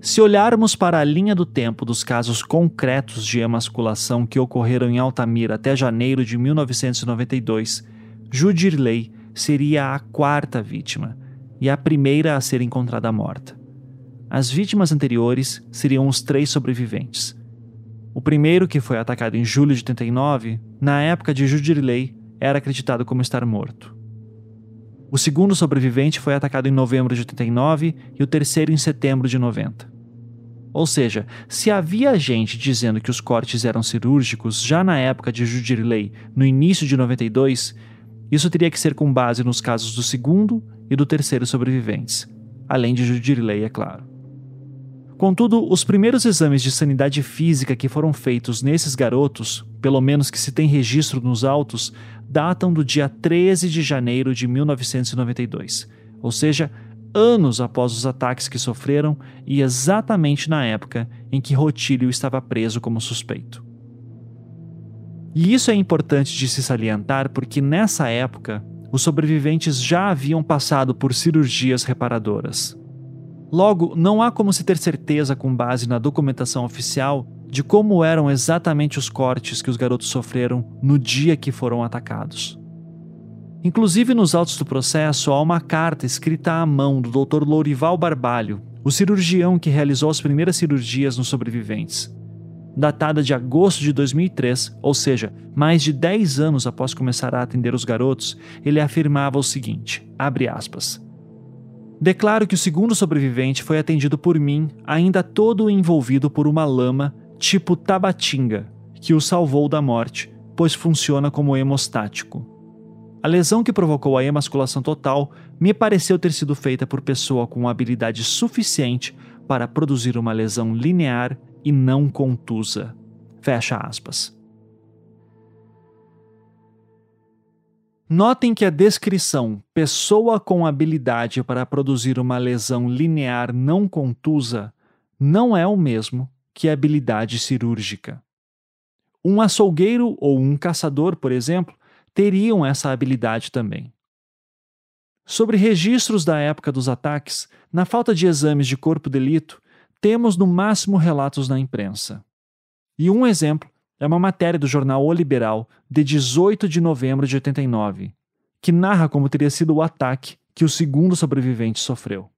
Se olharmos para a linha do tempo dos casos concretos de emasculação que ocorreram em Altamira até janeiro de 1992, Judirley seria a quarta vítima e a primeira a ser encontrada morta. As vítimas anteriores seriam os três sobreviventes, o primeiro, que foi atacado em julho de 89, na época de Judirilei, era acreditado como estar morto. O segundo sobrevivente foi atacado em novembro de 89 e o terceiro em setembro de 90. Ou seja, se havia gente dizendo que os cortes eram cirúrgicos já na época de Judirilei, no início de 92, isso teria que ser com base nos casos do segundo e do terceiro sobreviventes, além de Judirilei, é claro. Contudo, os primeiros exames de sanidade física que foram feitos nesses garotos, pelo menos que se tem registro nos autos, datam do dia 13 de janeiro de 1992, ou seja, anos após os ataques que sofreram e exatamente na época em que Rotílio estava preso como suspeito. E isso é importante de se salientar porque nessa época os sobreviventes já haviam passado por cirurgias reparadoras. Logo, não há como se ter certeza, com base na documentação oficial, de como eram exatamente os cortes que os garotos sofreram no dia que foram atacados. Inclusive, nos autos do processo, há uma carta escrita à mão do Dr. Lourival Barbalho, o cirurgião que realizou as primeiras cirurgias nos sobreviventes. Datada de agosto de 2003, ou seja, mais de 10 anos após começar a atender os garotos, ele afirmava o seguinte: abre aspas. Declaro que o segundo sobrevivente foi atendido por mim, ainda todo envolvido por uma lama tipo tabatinga, que o salvou da morte, pois funciona como hemostático. A lesão que provocou a emasculação total me pareceu ter sido feita por pessoa com habilidade suficiente para produzir uma lesão linear e não contusa. Fecha aspas. Notem que a descrição pessoa com habilidade para produzir uma lesão linear não contusa não é o mesmo que habilidade cirúrgica. Um açougueiro ou um caçador, por exemplo, teriam essa habilidade também. Sobre registros da época dos ataques, na falta de exames de corpo delito, temos no máximo relatos na imprensa. E um exemplo é uma matéria do jornal O Liberal, de 18 de novembro de 89, que narra como teria sido o ataque que o segundo sobrevivente sofreu.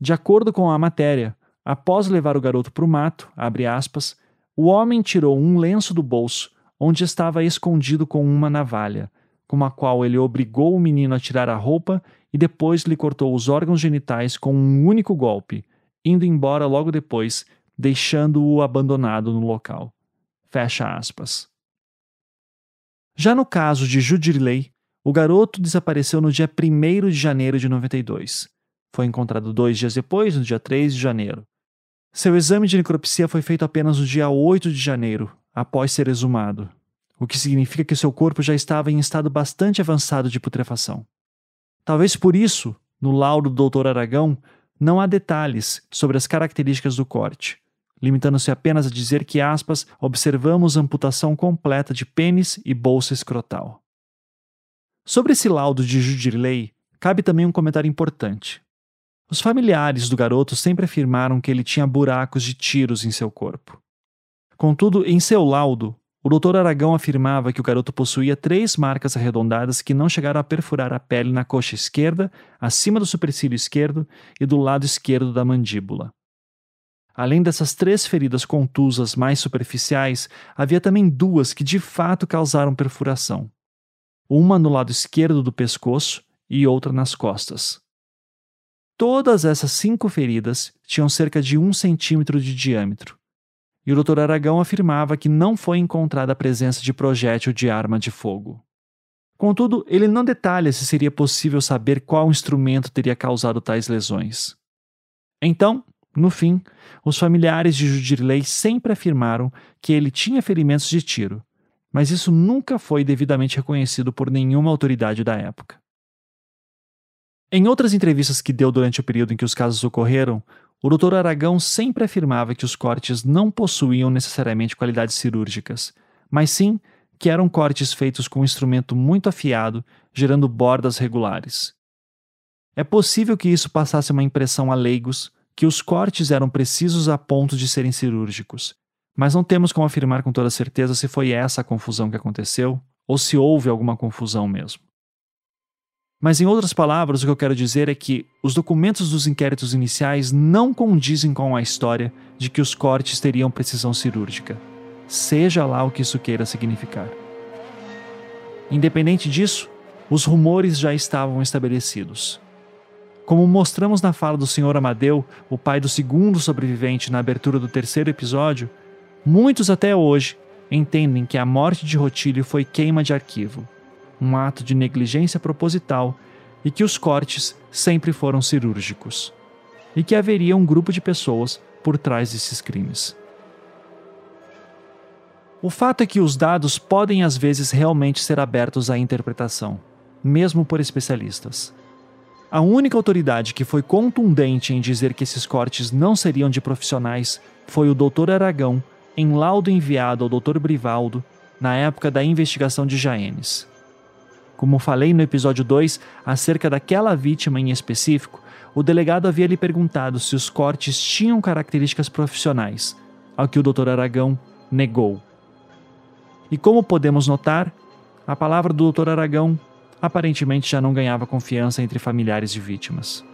De acordo com a matéria, após levar o garoto para o mato, aspas, o homem tirou um lenço do bolso, onde estava escondido com uma navalha, com a qual ele obrigou o menino a tirar a roupa e depois lhe cortou os órgãos genitais com um único golpe, indo embora logo depois, deixando-o abandonado no local. Fecha aspas. Já no caso de Judirley, o garoto desapareceu no dia 1 de janeiro de 92. Foi encontrado dois dias depois, no dia 3 de janeiro. Seu exame de necropsia foi feito apenas no dia 8 de janeiro, após ser exumado, o que significa que seu corpo já estava em estado bastante avançado de putrefação. Talvez por isso, no laudo do Dr. Aragão, não há detalhes sobre as características do corte, limitando-se apenas a dizer que, aspas, observamos amputação completa de pênis e bolsa escrotal. Sobre esse laudo de Judirley, cabe também um comentário importante. Os familiares do garoto sempre afirmaram que ele tinha buracos de tiros em seu corpo. Contudo, em seu laudo, o Dr. Aragão afirmava que o garoto possuía três marcas arredondadas que não chegaram a perfurar a pele na coxa esquerda, acima do supercílio esquerdo e do lado esquerdo da mandíbula. Além dessas três feridas contusas mais superficiais, havia também duas que de fato causaram perfuração. Uma no lado esquerdo do pescoço e outra nas costas. Todas essas cinco feridas tinham cerca de um centímetro de diâmetro e o Dr. Aragão afirmava que não foi encontrada a presença de projétil de arma de fogo. Contudo, ele não detalha se seria possível saber qual instrumento teria causado tais lesões. Então, no fim, os familiares de Judirley sempre afirmaram que ele tinha ferimentos de tiro, mas isso nunca foi devidamente reconhecido por nenhuma autoridade da época. Em outras entrevistas que deu durante o período em que os casos ocorreram, o Dr. Aragão sempre afirmava que os cortes não possuíam necessariamente qualidades cirúrgicas, mas sim que eram cortes feitos com um instrumento muito afiado, gerando bordas regulares. É possível que isso passasse uma impressão a leigos que os cortes eram precisos a ponto de serem cirúrgicos, mas não temos como afirmar com toda certeza se foi essa a confusão que aconteceu ou se houve alguma confusão mesmo. Mas, em outras palavras, o que eu quero dizer é que os documentos dos inquéritos iniciais não condizem com a história de que os cortes teriam precisão cirúrgica, seja lá o que isso queira significar. Independente disso, os rumores já estavam estabelecidos. Como mostramos na fala do Sr. Amadeu, o pai do segundo sobrevivente na abertura do terceiro episódio, muitos até hoje entendem que a morte de Rotílio foi queima de arquivo um ato de negligência proposital e que os cortes sempre foram cirúrgicos, e que haveria um grupo de pessoas por trás desses crimes. O fato é que os dados podem às vezes realmente ser abertos à interpretação, mesmo por especialistas. A única autoridade que foi contundente em dizer que esses cortes não seriam de profissionais foi o Dr. Aragão, em laudo enviado ao Dr. Brivaldo na época da investigação de Jaenes. Como falei no episódio 2, acerca daquela vítima em específico, o delegado havia lhe perguntado se os cortes tinham características profissionais, ao que o Dr. Aragão negou. E como podemos notar, a palavra do Dr. Aragão aparentemente já não ganhava confiança entre familiares de vítimas.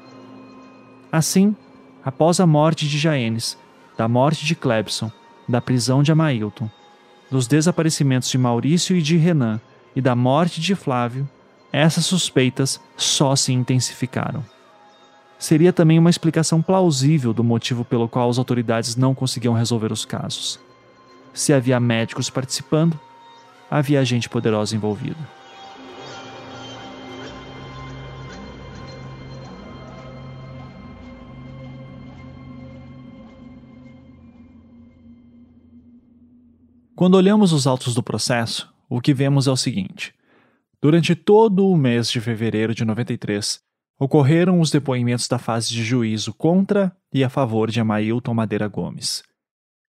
Assim, após a morte de Jaenes, da morte de Clebson, da prisão de Amailton, dos desaparecimentos de Maurício e de Renan e da morte de Flávio, essas suspeitas só se intensificaram. Seria também uma explicação plausível do motivo pelo qual as autoridades não conseguiam resolver os casos. Se havia médicos participando, havia gente poderosa envolvida. Quando olhamos os autos do processo, o que vemos é o seguinte: durante todo o mês de fevereiro de 93, ocorreram os depoimentos da fase de juízo contra e a favor de Amailton Madeira Gomes.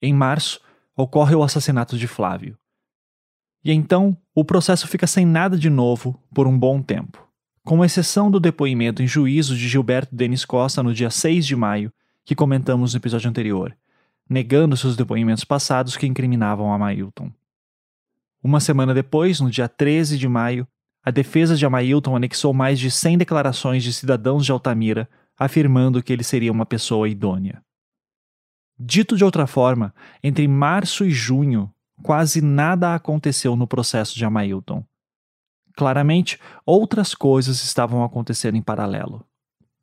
Em março, ocorre o assassinato de Flávio. E então, o processo fica sem nada de novo por um bom tempo, com exceção do depoimento em juízo de Gilberto Denis Costa no dia 6 de maio, que comentamos no episódio anterior, negando seus depoimentos passados que incriminavam Amailton. Uma semana depois, no dia 13 de maio, a defesa de Amailton anexou mais de 100 declarações de cidadãos de Altamira afirmando que ele seria uma pessoa idônea. Dito de outra forma, entre março e junho, quase nada aconteceu no processo de Amailton. Claramente, outras coisas estavam acontecendo em paralelo.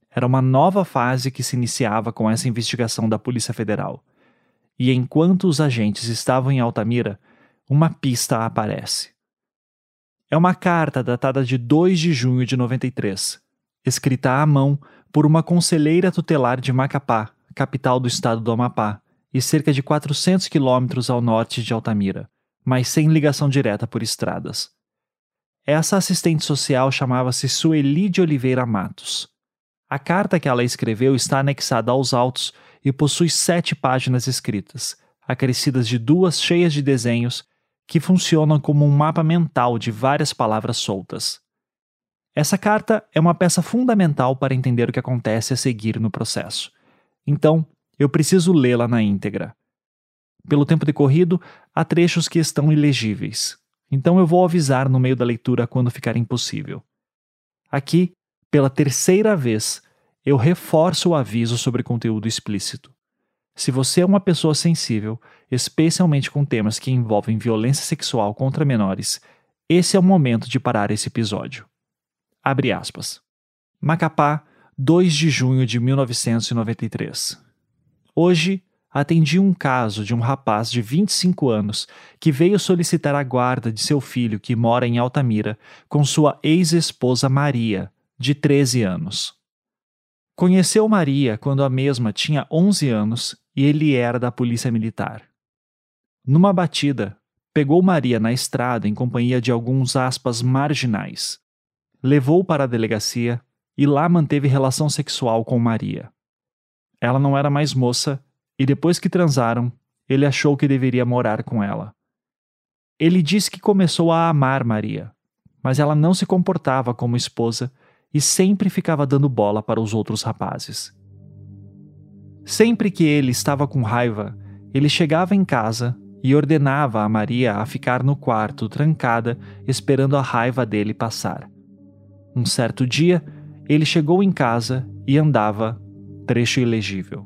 Era uma nova fase que se iniciava com essa investigação da Polícia Federal e enquanto os agentes estavam em Altamira, uma pista aparece. É uma carta datada de 2 de junho de 93, escrita à mão por uma conselheira tutelar de Macapá, capital do estado do Amapá, e cerca de 400 quilômetros ao norte de Altamira, mas sem ligação direta por estradas. Essa assistente social chamava-se Sueli de Oliveira Matos. A carta que ela escreveu está anexada aos autos e possui sete páginas escritas, acrescidas de duas cheias de desenhos que funcionam como um mapa mental de várias palavras soltas. Essa carta é uma peça fundamental para entender o que acontece a seguir no processo. Então, eu preciso lê-la na íntegra. Pelo tempo decorrido, há trechos que estão ilegíveis, então eu vou avisar no meio da leitura quando ficar impossível. Aqui, pela terceira vez, eu reforço o aviso sobre conteúdo explícito. Se você é uma pessoa sensível, especialmente com temas que envolvem violência sexual contra menores, esse é o momento de parar esse episódio. Abre aspas. Macapá, 2 de junho de 1993. Hoje, atendi um caso de um rapaz de 25 anos que veio solicitar a guarda de seu filho que mora em Altamira com sua ex-esposa Maria, de 13 anos. Conheceu Maria quando a mesma tinha 11 anos e ele era da polícia militar. Numa batida, pegou Maria na estrada em companhia de alguns aspas marginais. Levou para a delegacia e lá manteve relação sexual com Maria. Ela não era mais moça e depois que transaram, ele achou que deveria morar com ela. Ele disse que começou a amar Maria, mas ela não se comportava como esposa e sempre ficava dando bola para os outros rapazes. Sempre que ele estava com raiva, ele chegava em casa e ordenava a Maria a ficar no quarto trancada, esperando a raiva dele passar. Um certo dia, ele chegou em casa e andava, trecho ilegível.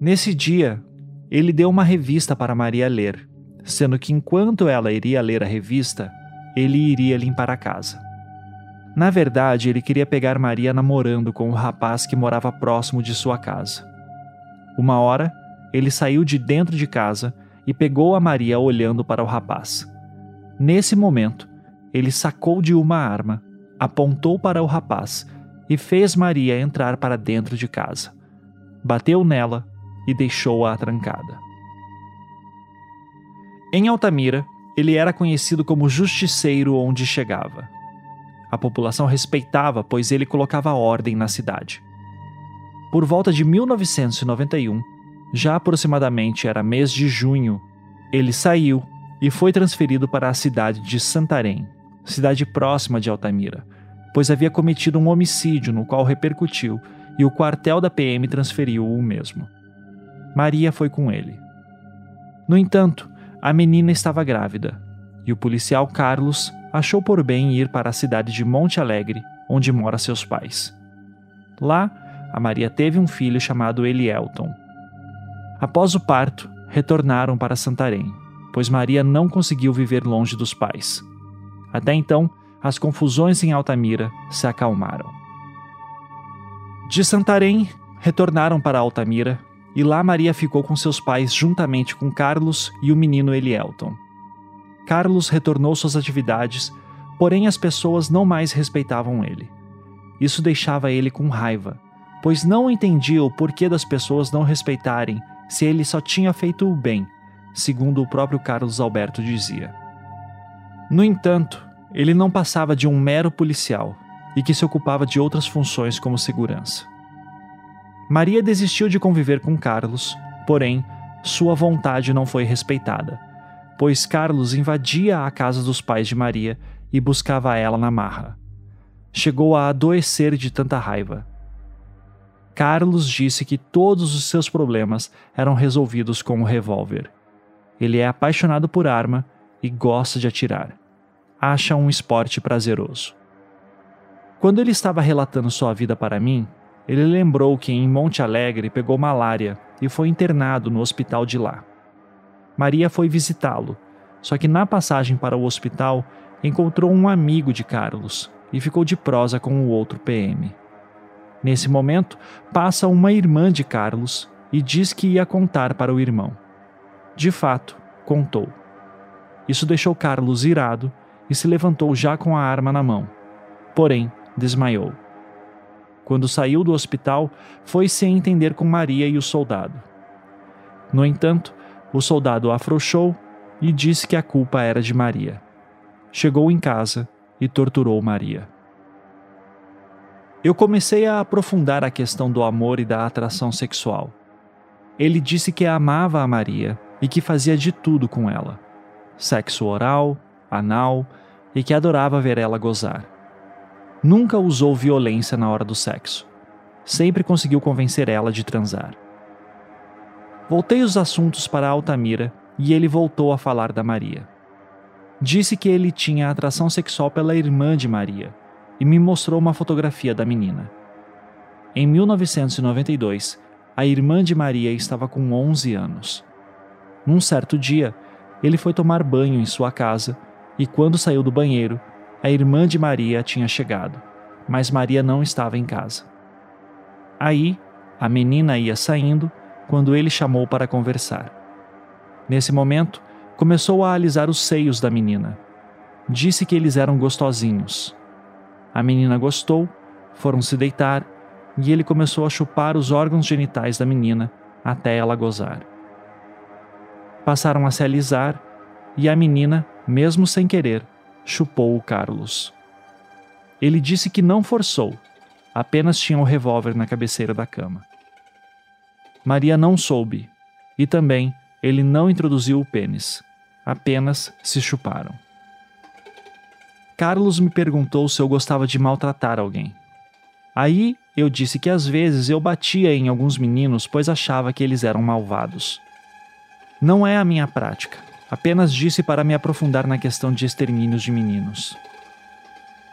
Nesse dia, ele deu uma revista para Maria ler, sendo que enquanto ela iria ler a revista, ele iria limpar a casa. Na verdade, ele queria pegar Maria namorando com o um rapaz que morava próximo de sua casa. Uma hora, ele saiu de dentro de casa e pegou a Maria olhando para o rapaz. Nesse momento, ele sacou de uma arma, apontou para o rapaz e fez Maria entrar para dentro de casa. Bateu nela e deixou-a trancada. Em Altamira, ele era conhecido como justiceiro onde chegava. A população respeitava, pois ele colocava ordem na cidade. Por volta de 1991, já aproximadamente era mês de junho, ele saiu e foi transferido para a cidade de Santarém, cidade próxima de Altamira, pois havia cometido um homicídio no qual repercutiu e o quartel da PM transferiu o mesmo. Maria foi com ele. No entanto, a menina estava grávida e o policial Carlos achou por bem ir para a cidade de Monte Alegre, onde mora seus pais. Lá, a Maria teve um filho chamado Elielton. Após o parto, retornaram para Santarém, pois Maria não conseguiu viver longe dos pais. Até então, as confusões em Altamira se acalmaram. De Santarém, retornaram para Altamira e lá Maria ficou com seus pais juntamente com Carlos e o menino Elielton. Carlos retornou suas atividades, porém as pessoas não mais respeitavam ele. Isso deixava ele com raiva, pois não entendia o porquê das pessoas não respeitarem se ele só tinha feito o bem, segundo o próprio Carlos Alberto dizia. No entanto, ele não passava de um mero policial e que se ocupava de outras funções como segurança. Maria desistiu de conviver com Carlos, porém, sua vontade não foi respeitada, pois Carlos invadia a casa dos pais de Maria e buscava ela na marra. Chegou a adoecer de tanta raiva. Carlos disse que todos os seus problemas eram resolvidos com o revólver. Ele é apaixonado por arma e gosta de atirar. Acha um esporte prazeroso. Quando ele estava relatando sua vida para mim, ele lembrou que em Monte Alegre pegou malária e foi internado no hospital de lá. Maria foi visitá-lo, só que na passagem para o hospital encontrou um amigo de Carlos e ficou de prosa com o outro PM. Nesse momento, passa uma irmã de Carlos e diz que ia contar para o irmão. De fato, contou. Isso deixou Carlos irado e se levantou já com a arma na mão. Porém, desmaiou. Quando saiu do hospital, foi se entender com Maria e o soldado. No entanto, o soldado afrouxou e disse que a culpa era de Maria. Chegou em casa e torturou Maria. Eu comecei a aprofundar a questão do amor e da atração sexual. Ele disse que amava a Maria e que fazia de tudo com ela: sexo oral, anal e que adorava ver ela gozar. Nunca usou violência na hora do sexo. Sempre conseguiu convencer ela de transar. Voltei os assuntos para Altamira e ele voltou a falar da Maria. Disse que ele tinha atração sexual pela irmã de Maria e me mostrou uma fotografia da menina. Em 1992, a irmã de Maria estava com 11 anos. Num certo dia, ele foi tomar banho em sua casa e, quando saiu do banheiro, a irmã de Maria tinha chegado, mas Maria não estava em casa. Aí, a menina ia saindo quando ele chamou para conversar. Nesse momento, começou a alisar os seios da menina. Disse que eles eram gostosinhos. A menina gostou, foram se deitar e ele começou a chupar os órgãos genitais da menina até ela gozar. Passaram a se alisar e a menina, mesmo sem querer, chupou o Carlos. Ele disse que não forçou, apenas tinha o um revólver na cabeceira da cama. Maria não soube, e também ele não introduziu o pênis, apenas se chuparam. Carlos me perguntou se eu gostava de maltratar alguém. Aí eu disse que às vezes eu batia em alguns meninos pois achava que eles eram malvados. Não é a minha prática, Apenas disse para me aprofundar na questão de extermínios de meninos.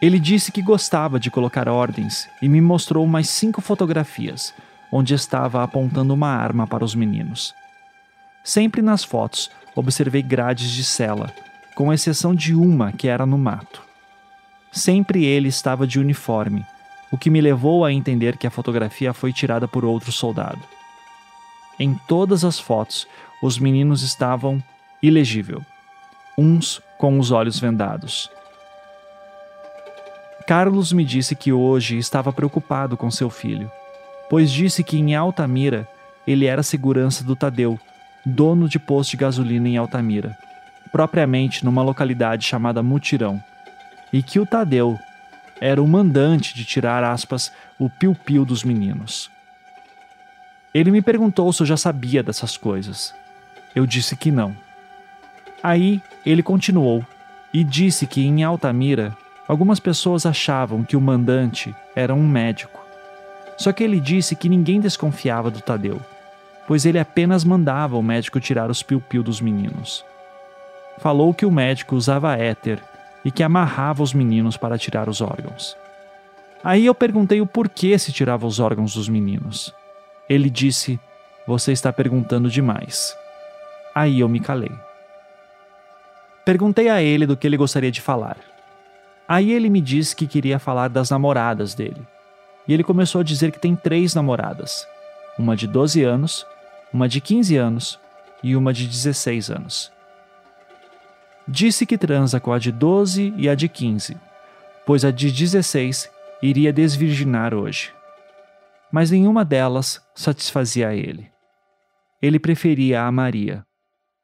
Ele disse que gostava de colocar ordens e me mostrou mais cinco fotografias, onde estava apontando uma arma para os meninos. Sempre nas fotos observei grades de cela, com exceção de uma que era no mato. Sempre ele estava de uniforme, o que me levou a entender que a fotografia foi tirada por outro soldado. Em todas as fotos, os meninos estavam ilegível, uns com os olhos vendados. Carlos me disse que hoje estava preocupado com seu filho, pois disse que em Altamira ele era segurança do Tadeu, dono de posto de gasolina em Altamira, propriamente numa localidade chamada Mutirão, e que o Tadeu era o mandante de tirar aspas o piu-piu dos meninos. Ele me perguntou se eu já sabia dessas coisas. Eu disse que não. Aí ele continuou e disse que em Altamira algumas pessoas achavam que o mandante era um médico. Só que ele disse que ninguém desconfiava do Tadeu, pois ele apenas mandava o médico tirar os piu-piu dos meninos. Falou que o médico usava éter e que amarrava os meninos para tirar os órgãos. Aí eu perguntei o porquê se tirava os órgãos dos meninos. Ele disse: Você está perguntando demais. Aí eu me calei. Perguntei a ele do que ele gostaria de falar. Aí ele me disse que queria falar das namoradas dele. E ele começou a dizer que tem três namoradas: uma de 12 anos, uma de 15 anos e uma de 16 anos. Disse que transa com a de 12 e a de 15, pois a de 16 iria desvirginar hoje. Mas nenhuma delas satisfazia a ele. Ele preferia a Maria,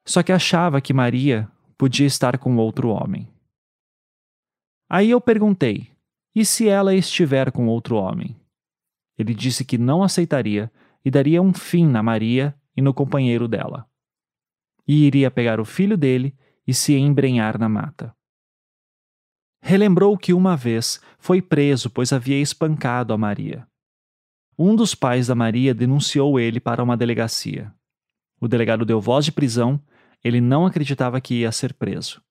só que achava que Maria podia estar com outro homem. Aí eu perguntei: e se ela estiver com outro homem? Ele disse que não aceitaria e daria um fim na Maria e no companheiro dela. E iria pegar o filho dele e se embrenhar na mata. Relembrou que uma vez foi preso pois havia espancado a Maria. Um dos pais da Maria denunciou ele para uma delegacia. O delegado deu voz de prisão, ele não acreditava que ia ser preso.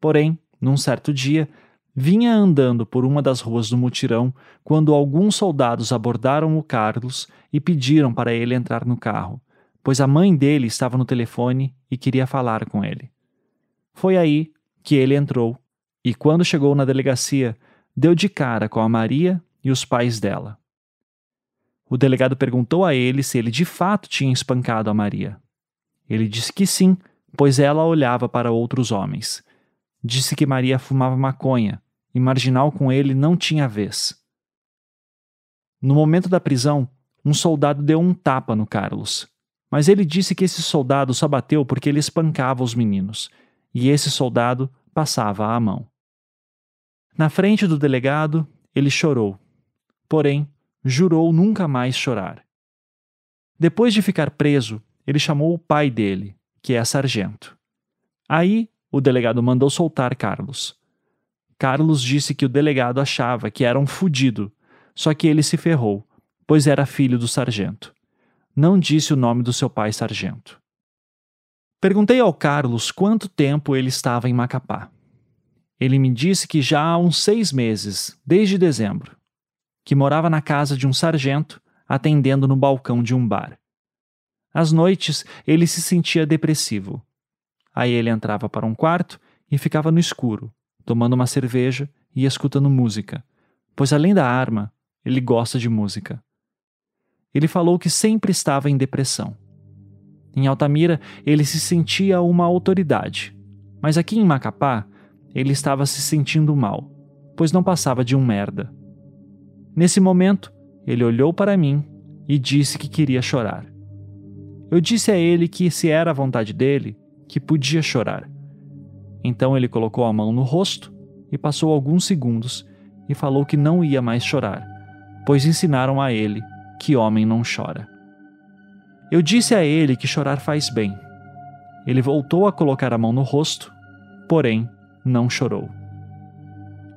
Porém, num certo dia, vinha andando por uma das ruas do mutirão quando alguns soldados abordaram o Carlos e pediram para ele entrar no carro, pois a mãe dele estava no telefone e queria falar com ele. Foi aí que ele entrou e, quando chegou na delegacia, deu de cara com a Maria e os pais dela. O delegado perguntou a ele se ele de fato tinha espancado a Maria. Ele disse que sim, pois ela olhava para outros homens. Disse que Maria fumava maconha e marginal com ele não tinha vez. No momento da prisão, um soldado deu um tapa no Carlos, mas ele disse que esse soldado só bateu porque ele espancava os meninos e esse soldado passava a mão. Na frente do delegado, ele chorou, porém, jurou nunca mais chorar. Depois de ficar preso, ele chamou o pai dele, que é sargento. Aí, o delegado mandou soltar Carlos. Carlos disse que o delegado achava que era um fudido, só que ele se ferrou, pois era filho do sargento. Não disse o nome do seu pai sargento. Perguntei ao Carlos quanto tempo ele estava em Macapá. Ele me disse que já há uns seis meses, desde dezembro, que morava na casa de um sargento, atendendo no balcão de um bar. Às noites, ele se sentia depressivo. Aí ele entrava para um quarto e ficava no escuro, tomando uma cerveja e escutando música, pois além da arma, ele gosta de música. Ele falou que sempre estava em depressão. Em Altamira, ele se sentia uma autoridade, mas aqui em Macapá, ele estava se sentindo mal, pois não passava de um merda. Nesse momento, ele olhou para mim e disse que queria chorar. Eu disse a ele que, se era a vontade dele, que podia chorar. Então ele colocou a mão no rosto e passou alguns segundos e falou que não ia mais chorar, pois ensinaram a ele que homem não chora. Eu disse a ele que chorar faz bem. Ele voltou a colocar a mão no rosto, porém não chorou.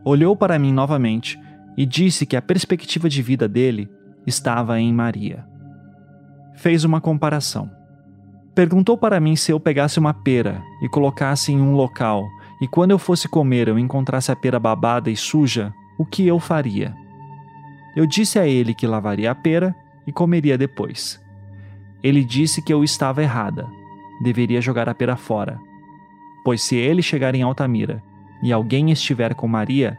Olhou para mim novamente e disse que a perspectiva de vida dele estava em Maria. Fez uma comparação. Perguntou para mim se eu pegasse uma pera e colocasse em um local e quando eu fosse comer eu encontrasse a pera babada e suja, o que eu faria? Eu disse a ele que lavaria a pera e comeria depois. Ele disse que eu estava errada. Deveria jogar a pera fora. Pois se ele chegar em Altamira e alguém estiver com Maria,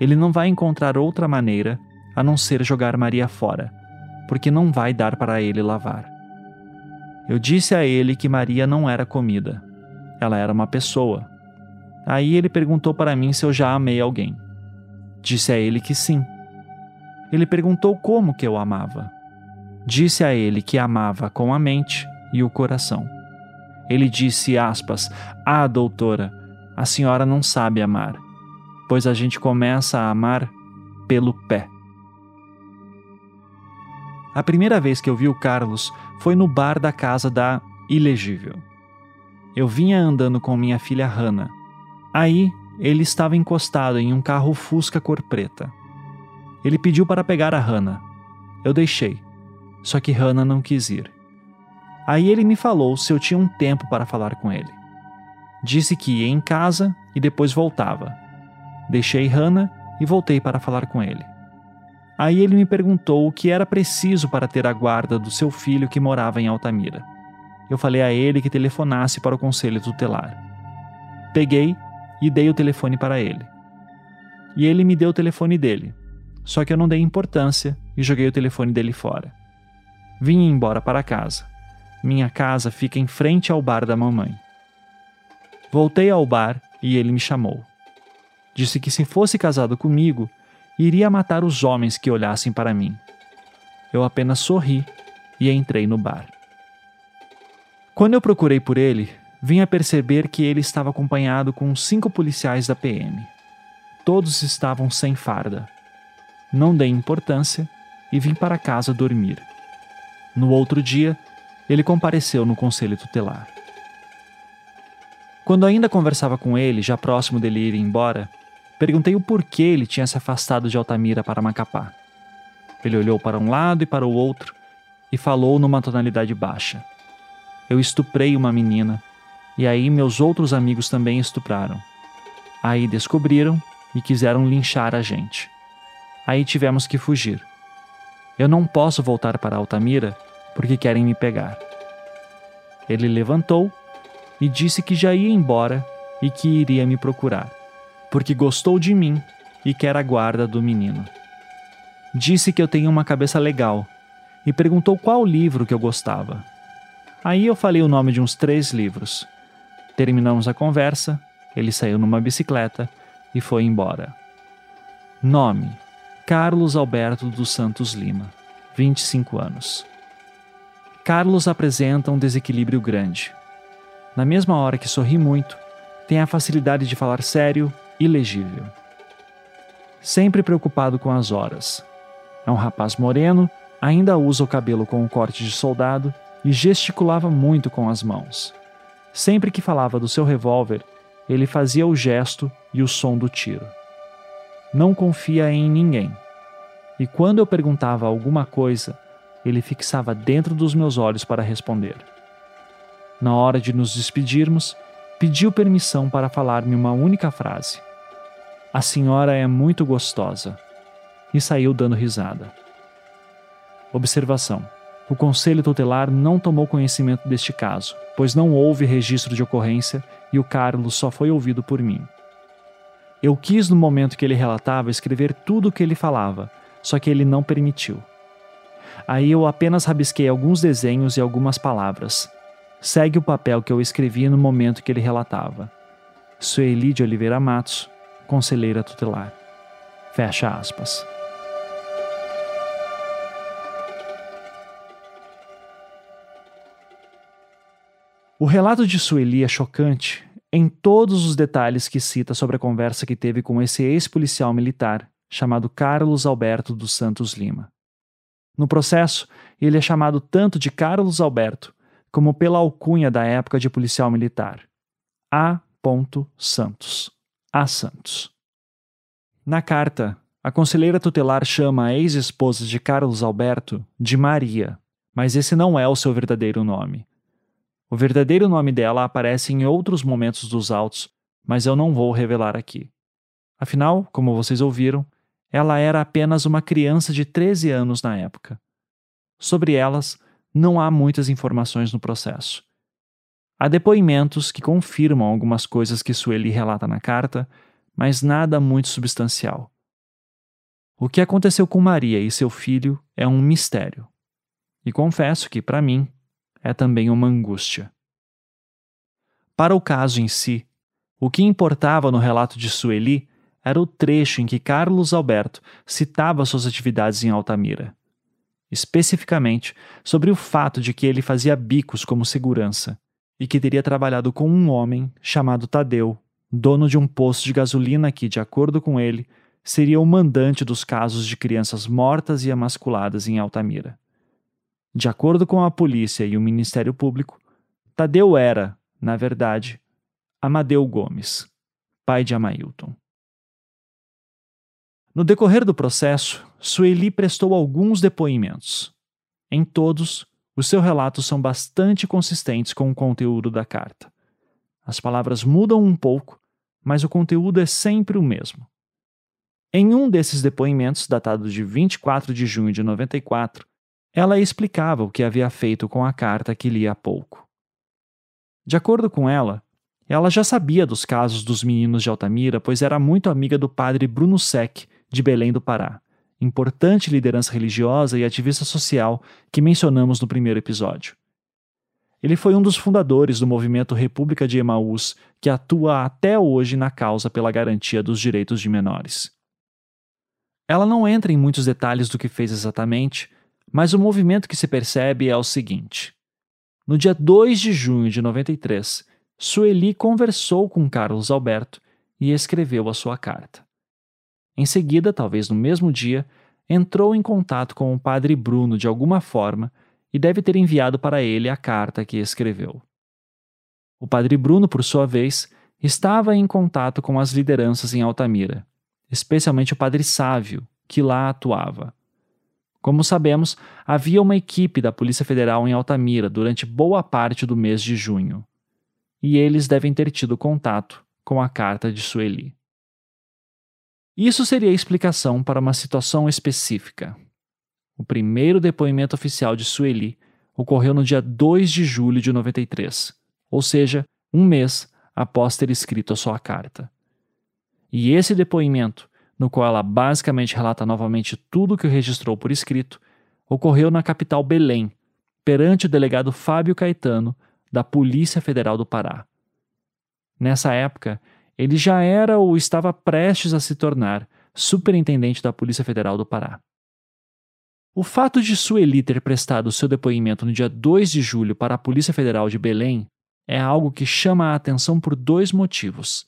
ele não vai encontrar outra maneira a não ser jogar Maria fora, porque não vai dar para ele lavar. Eu disse a ele que Maria não era comida. Ela era uma pessoa. Aí ele perguntou para mim se eu já amei alguém. Disse a ele que sim. Ele perguntou como que eu amava. Disse a ele que amava com a mente e o coração. Ele disse, aspas, Ah, doutora, a senhora não sabe amar, pois a gente começa a amar pelo pé. A primeira vez que eu vi o Carlos foi no bar da casa da Ilegível. eu vinha andando com minha filha Hannah. Aí, ele estava encostado em um carro Fusca cor preta. Ele pediu para pegar a Hannah. Eu deixei, só que Hannah não quis ir. Aí ele me falou se eu tinha um tempo para falar com ele. Disse que ia em casa e depois voltava. Deixei Hannah e voltei para falar com ele. Aí ele me perguntou o que era preciso para ter a guarda do seu filho que morava em Altamira. Eu falei a ele que telefonasse para o conselho tutelar. Peguei e dei o telefone para ele. E ele me deu o telefone dele, só que eu não dei importância e joguei o telefone dele fora. Vim embora para casa. Minha casa fica em frente ao bar da mamãe. Voltei ao bar e ele me chamou. Disse que se fosse casado comigo, iria matar os homens que olhassem para mim. Eu apenas sorri e entrei no bar. Quando eu procurei por ele, vim a perceber que ele estava acompanhado com cinco policiais da PM. Todos estavam sem farda. Não dei importância e vim para casa dormir. No outro dia, ele compareceu no conselho tutelar. Quando ainda conversava com ele, já próximo dele ir embora, perguntei o porquê ele tinha se afastado de Altamira para Macapá. Ele olhou para um lado e para o outro e falou numa tonalidade baixa. Eu estuprei uma menina e aí meus outros amigos também estupraram. Aí descobriram e quiseram linchar a gente. Aí tivemos que fugir. Eu não posso voltar para Altamira porque querem me pegar. Ele levantou e disse que já ia embora e que iria me procurar, porque gostou de mim e quer a guarda do menino. Disse que eu tenho uma cabeça legal e perguntou qual livro que eu gostava. Aí eu falei o nome de uns três livros. Terminamos a conversa, ele saiu numa bicicleta e foi embora. Nome: Carlos Alberto dos Santos Lima, 25 anos. Carlos apresenta um desequilíbrio grande. Na mesma hora que sorri muito, tem a facilidade de falar sério e legível. Sempre preocupado com as horas. É um rapaz moreno, ainda usa o cabelo com um corte de soldado e gesticulava muito com as mãos. Sempre que falava do seu revólver, ele fazia o gesto e o som do tiro. Não confia em ninguém. E quando eu perguntava alguma coisa, ele fixava dentro dos meus olhos para responder. Na hora de nos despedirmos, pediu permissão para falar-me uma única frase: A senhora é muito gostosa. E saiu dando risada. Observação: o Conselho Tutelar não tomou conhecimento deste caso, pois não houve registro de ocorrência e o Carlos só foi ouvido por mim. Eu quis, no momento que ele relatava, escrever tudo o que ele falava, só que ele não permitiu. Aí eu apenas rabisquei alguns desenhos e algumas palavras. Segue o papel que eu escrevi no momento que ele relatava. Sueli de Oliveira Matos, conselheira tutelar. Fecha aspas. O relato de Sueli é chocante em todos os detalhes que cita sobre a conversa que teve com esse ex-policial militar chamado Carlos Alberto dos Santos Lima. No processo, ele é chamado tanto de Carlos Alberto como pela alcunha da época de policial militar, A. Santos. A. Santos. Na carta, a conselheira tutelar chama a ex-esposa de Carlos Alberto de Maria, mas esse não é o seu verdadeiro nome. O verdadeiro nome dela aparece em outros momentos dos autos, mas eu não vou revelar aqui. Afinal, como vocês ouviram, ela era apenas uma criança de 13 anos na época. Sobre elas, não há muitas informações no processo. Há depoimentos que confirmam algumas coisas que Sueli relata na carta, mas nada muito substancial. O que aconteceu com Maria e seu filho é um mistério. E confesso que, para mim, é também uma angústia. Para o caso em si, o que importava no relato de Sueli era o trecho em que Carlos Alberto citava suas atividades em Altamira. Especificamente sobre o fato de que ele fazia bicos como segurança e que teria trabalhado com um homem chamado Tadeu, dono de um posto de gasolina que, de acordo com ele, seria o mandante dos casos de crianças mortas e emasculadas em Altamira. De acordo com a polícia e o Ministério Público, Tadeu era, na verdade, Amadeu Gomes, pai de Amailton. No decorrer do processo, Sueli prestou alguns depoimentos. Em todos, os seus relatos são bastante consistentes com o conteúdo da carta. As palavras mudam um pouco, mas o conteúdo é sempre o mesmo. Em um desses depoimentos, datado de 24 de junho de 94, ela explicava o que havia feito com a carta que li há pouco. De acordo com ela, ela já sabia dos casos dos meninos de Altamira, pois era muito amiga do padre Bruno Sec, de Belém do Pará importante liderança religiosa e ativista social que mencionamos no primeiro episódio. Ele foi um dos fundadores do movimento República de Emaús, que atua até hoje na causa pela garantia dos direitos de menores. Ela não entra em muitos detalhes do que fez exatamente, mas o movimento que se percebe é o seguinte. No dia 2 de junho de 93, Sueli conversou com Carlos Alberto e escreveu a sua carta. Em seguida, talvez no mesmo dia, entrou em contato com o padre Bruno de alguma forma e deve ter enviado para ele a carta que escreveu. O padre Bruno, por sua vez, estava em contato com as lideranças em Altamira, especialmente o padre Sávio, que lá atuava. Como sabemos, havia uma equipe da Polícia Federal em Altamira durante boa parte do mês de junho. E eles devem ter tido contato com a carta de Sueli. Isso seria a explicação para uma situação específica. O primeiro depoimento oficial de Sueli ocorreu no dia 2 de julho de 93, ou seja, um mês após ter escrito a sua carta. E esse depoimento, no qual ela basicamente relata novamente tudo o que registrou por escrito, ocorreu na capital Belém, perante o delegado Fábio Caetano, da Polícia Federal do Pará. Nessa época, ele já era ou estava prestes a se tornar superintendente da Polícia Federal do Pará. O fato de Sueli ter prestado seu depoimento no dia 2 de julho para a Polícia Federal de Belém é algo que chama a atenção por dois motivos.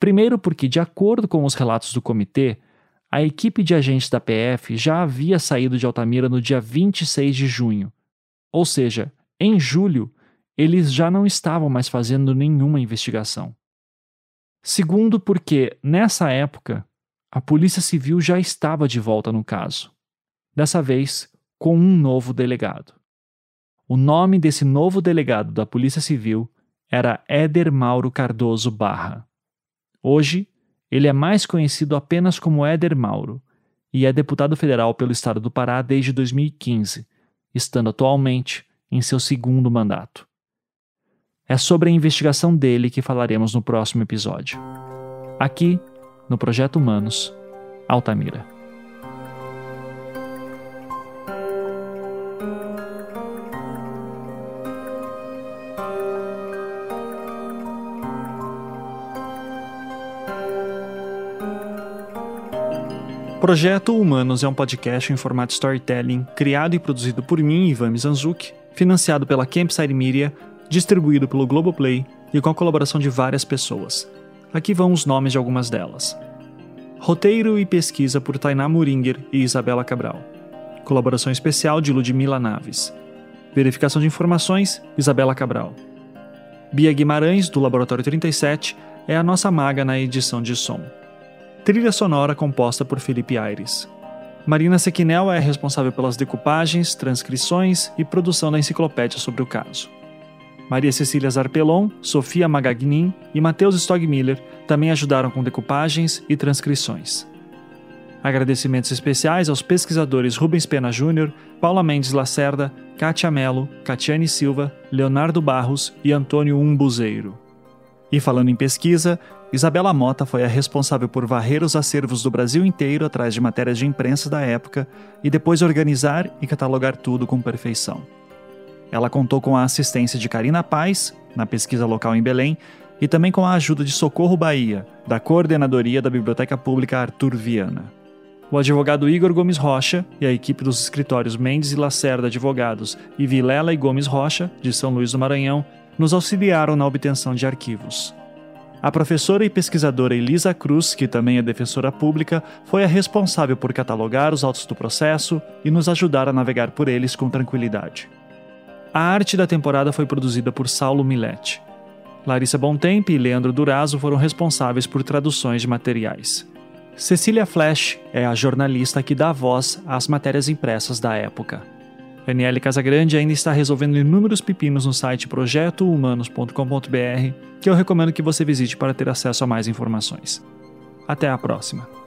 Primeiro, porque, de acordo com os relatos do comitê, a equipe de agentes da PF já havia saído de Altamira no dia 26 de junho. Ou seja, em julho, eles já não estavam mais fazendo nenhuma investigação. Segundo, porque, nessa época, a Polícia Civil já estava de volta no caso. Dessa vez, com um novo delegado. O nome desse novo delegado da Polícia Civil era Éder Mauro Cardoso Barra. Hoje, ele é mais conhecido apenas como Éder Mauro e é deputado federal pelo estado do Pará desde 2015, estando atualmente em seu segundo mandato. É sobre a investigação dele que falaremos no próximo episódio. Aqui, no Projeto Humanos, Altamira. Projeto Humanos é um podcast em formato storytelling criado e produzido por mim, Ivan Mizanzuki, financiado pela Campside Media distribuído pelo Globoplay e com a colaboração de várias pessoas. Aqui vão os nomes de algumas delas. Roteiro e pesquisa por Tainá Muringer e Isabela Cabral. Colaboração especial de Ludmila Naves. Verificação de informações, Isabela Cabral. Bia Guimarães, do Laboratório 37, é a nossa maga na edição de som. Trilha sonora composta por Felipe Aires. Marina Sequinel é responsável pelas decupagens, transcrições e produção da enciclopédia sobre o caso. Maria Cecília Zarpelon, Sofia Magagnin e Matheus Stogmiller também ajudaram com decupagens e transcrições. Agradecimentos especiais aos pesquisadores Rubens Pena Júnior, Paula Mendes Lacerda, Kátia Melo, Catiane Silva, Leonardo Barros e Antônio Umbuzeiro. E falando em pesquisa, Isabela Mota foi a responsável por varrer os acervos do Brasil inteiro atrás de matérias de imprensa da época e depois organizar e catalogar tudo com perfeição. Ela contou com a assistência de Karina Paz, na pesquisa local em Belém, e também com a ajuda de Socorro Bahia, da Coordenadoria da Biblioteca Pública Arthur Viana. O advogado Igor Gomes Rocha e a equipe dos escritórios Mendes e Lacerda Advogados e Vilela e Gomes Rocha, de São Luís do Maranhão, nos auxiliaram na obtenção de arquivos. A professora e pesquisadora Elisa Cruz, que também é defensora pública, foi a responsável por catalogar os autos do processo e nos ajudar a navegar por eles com tranquilidade. A arte da temporada foi produzida por Saulo Milete. Larissa Bontempo e Leandro Durazo foram responsáveis por traduções de materiais. Cecília Flash é a jornalista que dá voz às matérias impressas da época. Daniele Casagrande ainda está resolvendo inúmeros pepinos no site projetohumanos.com.br, que eu recomendo que você visite para ter acesso a mais informações. Até a próxima!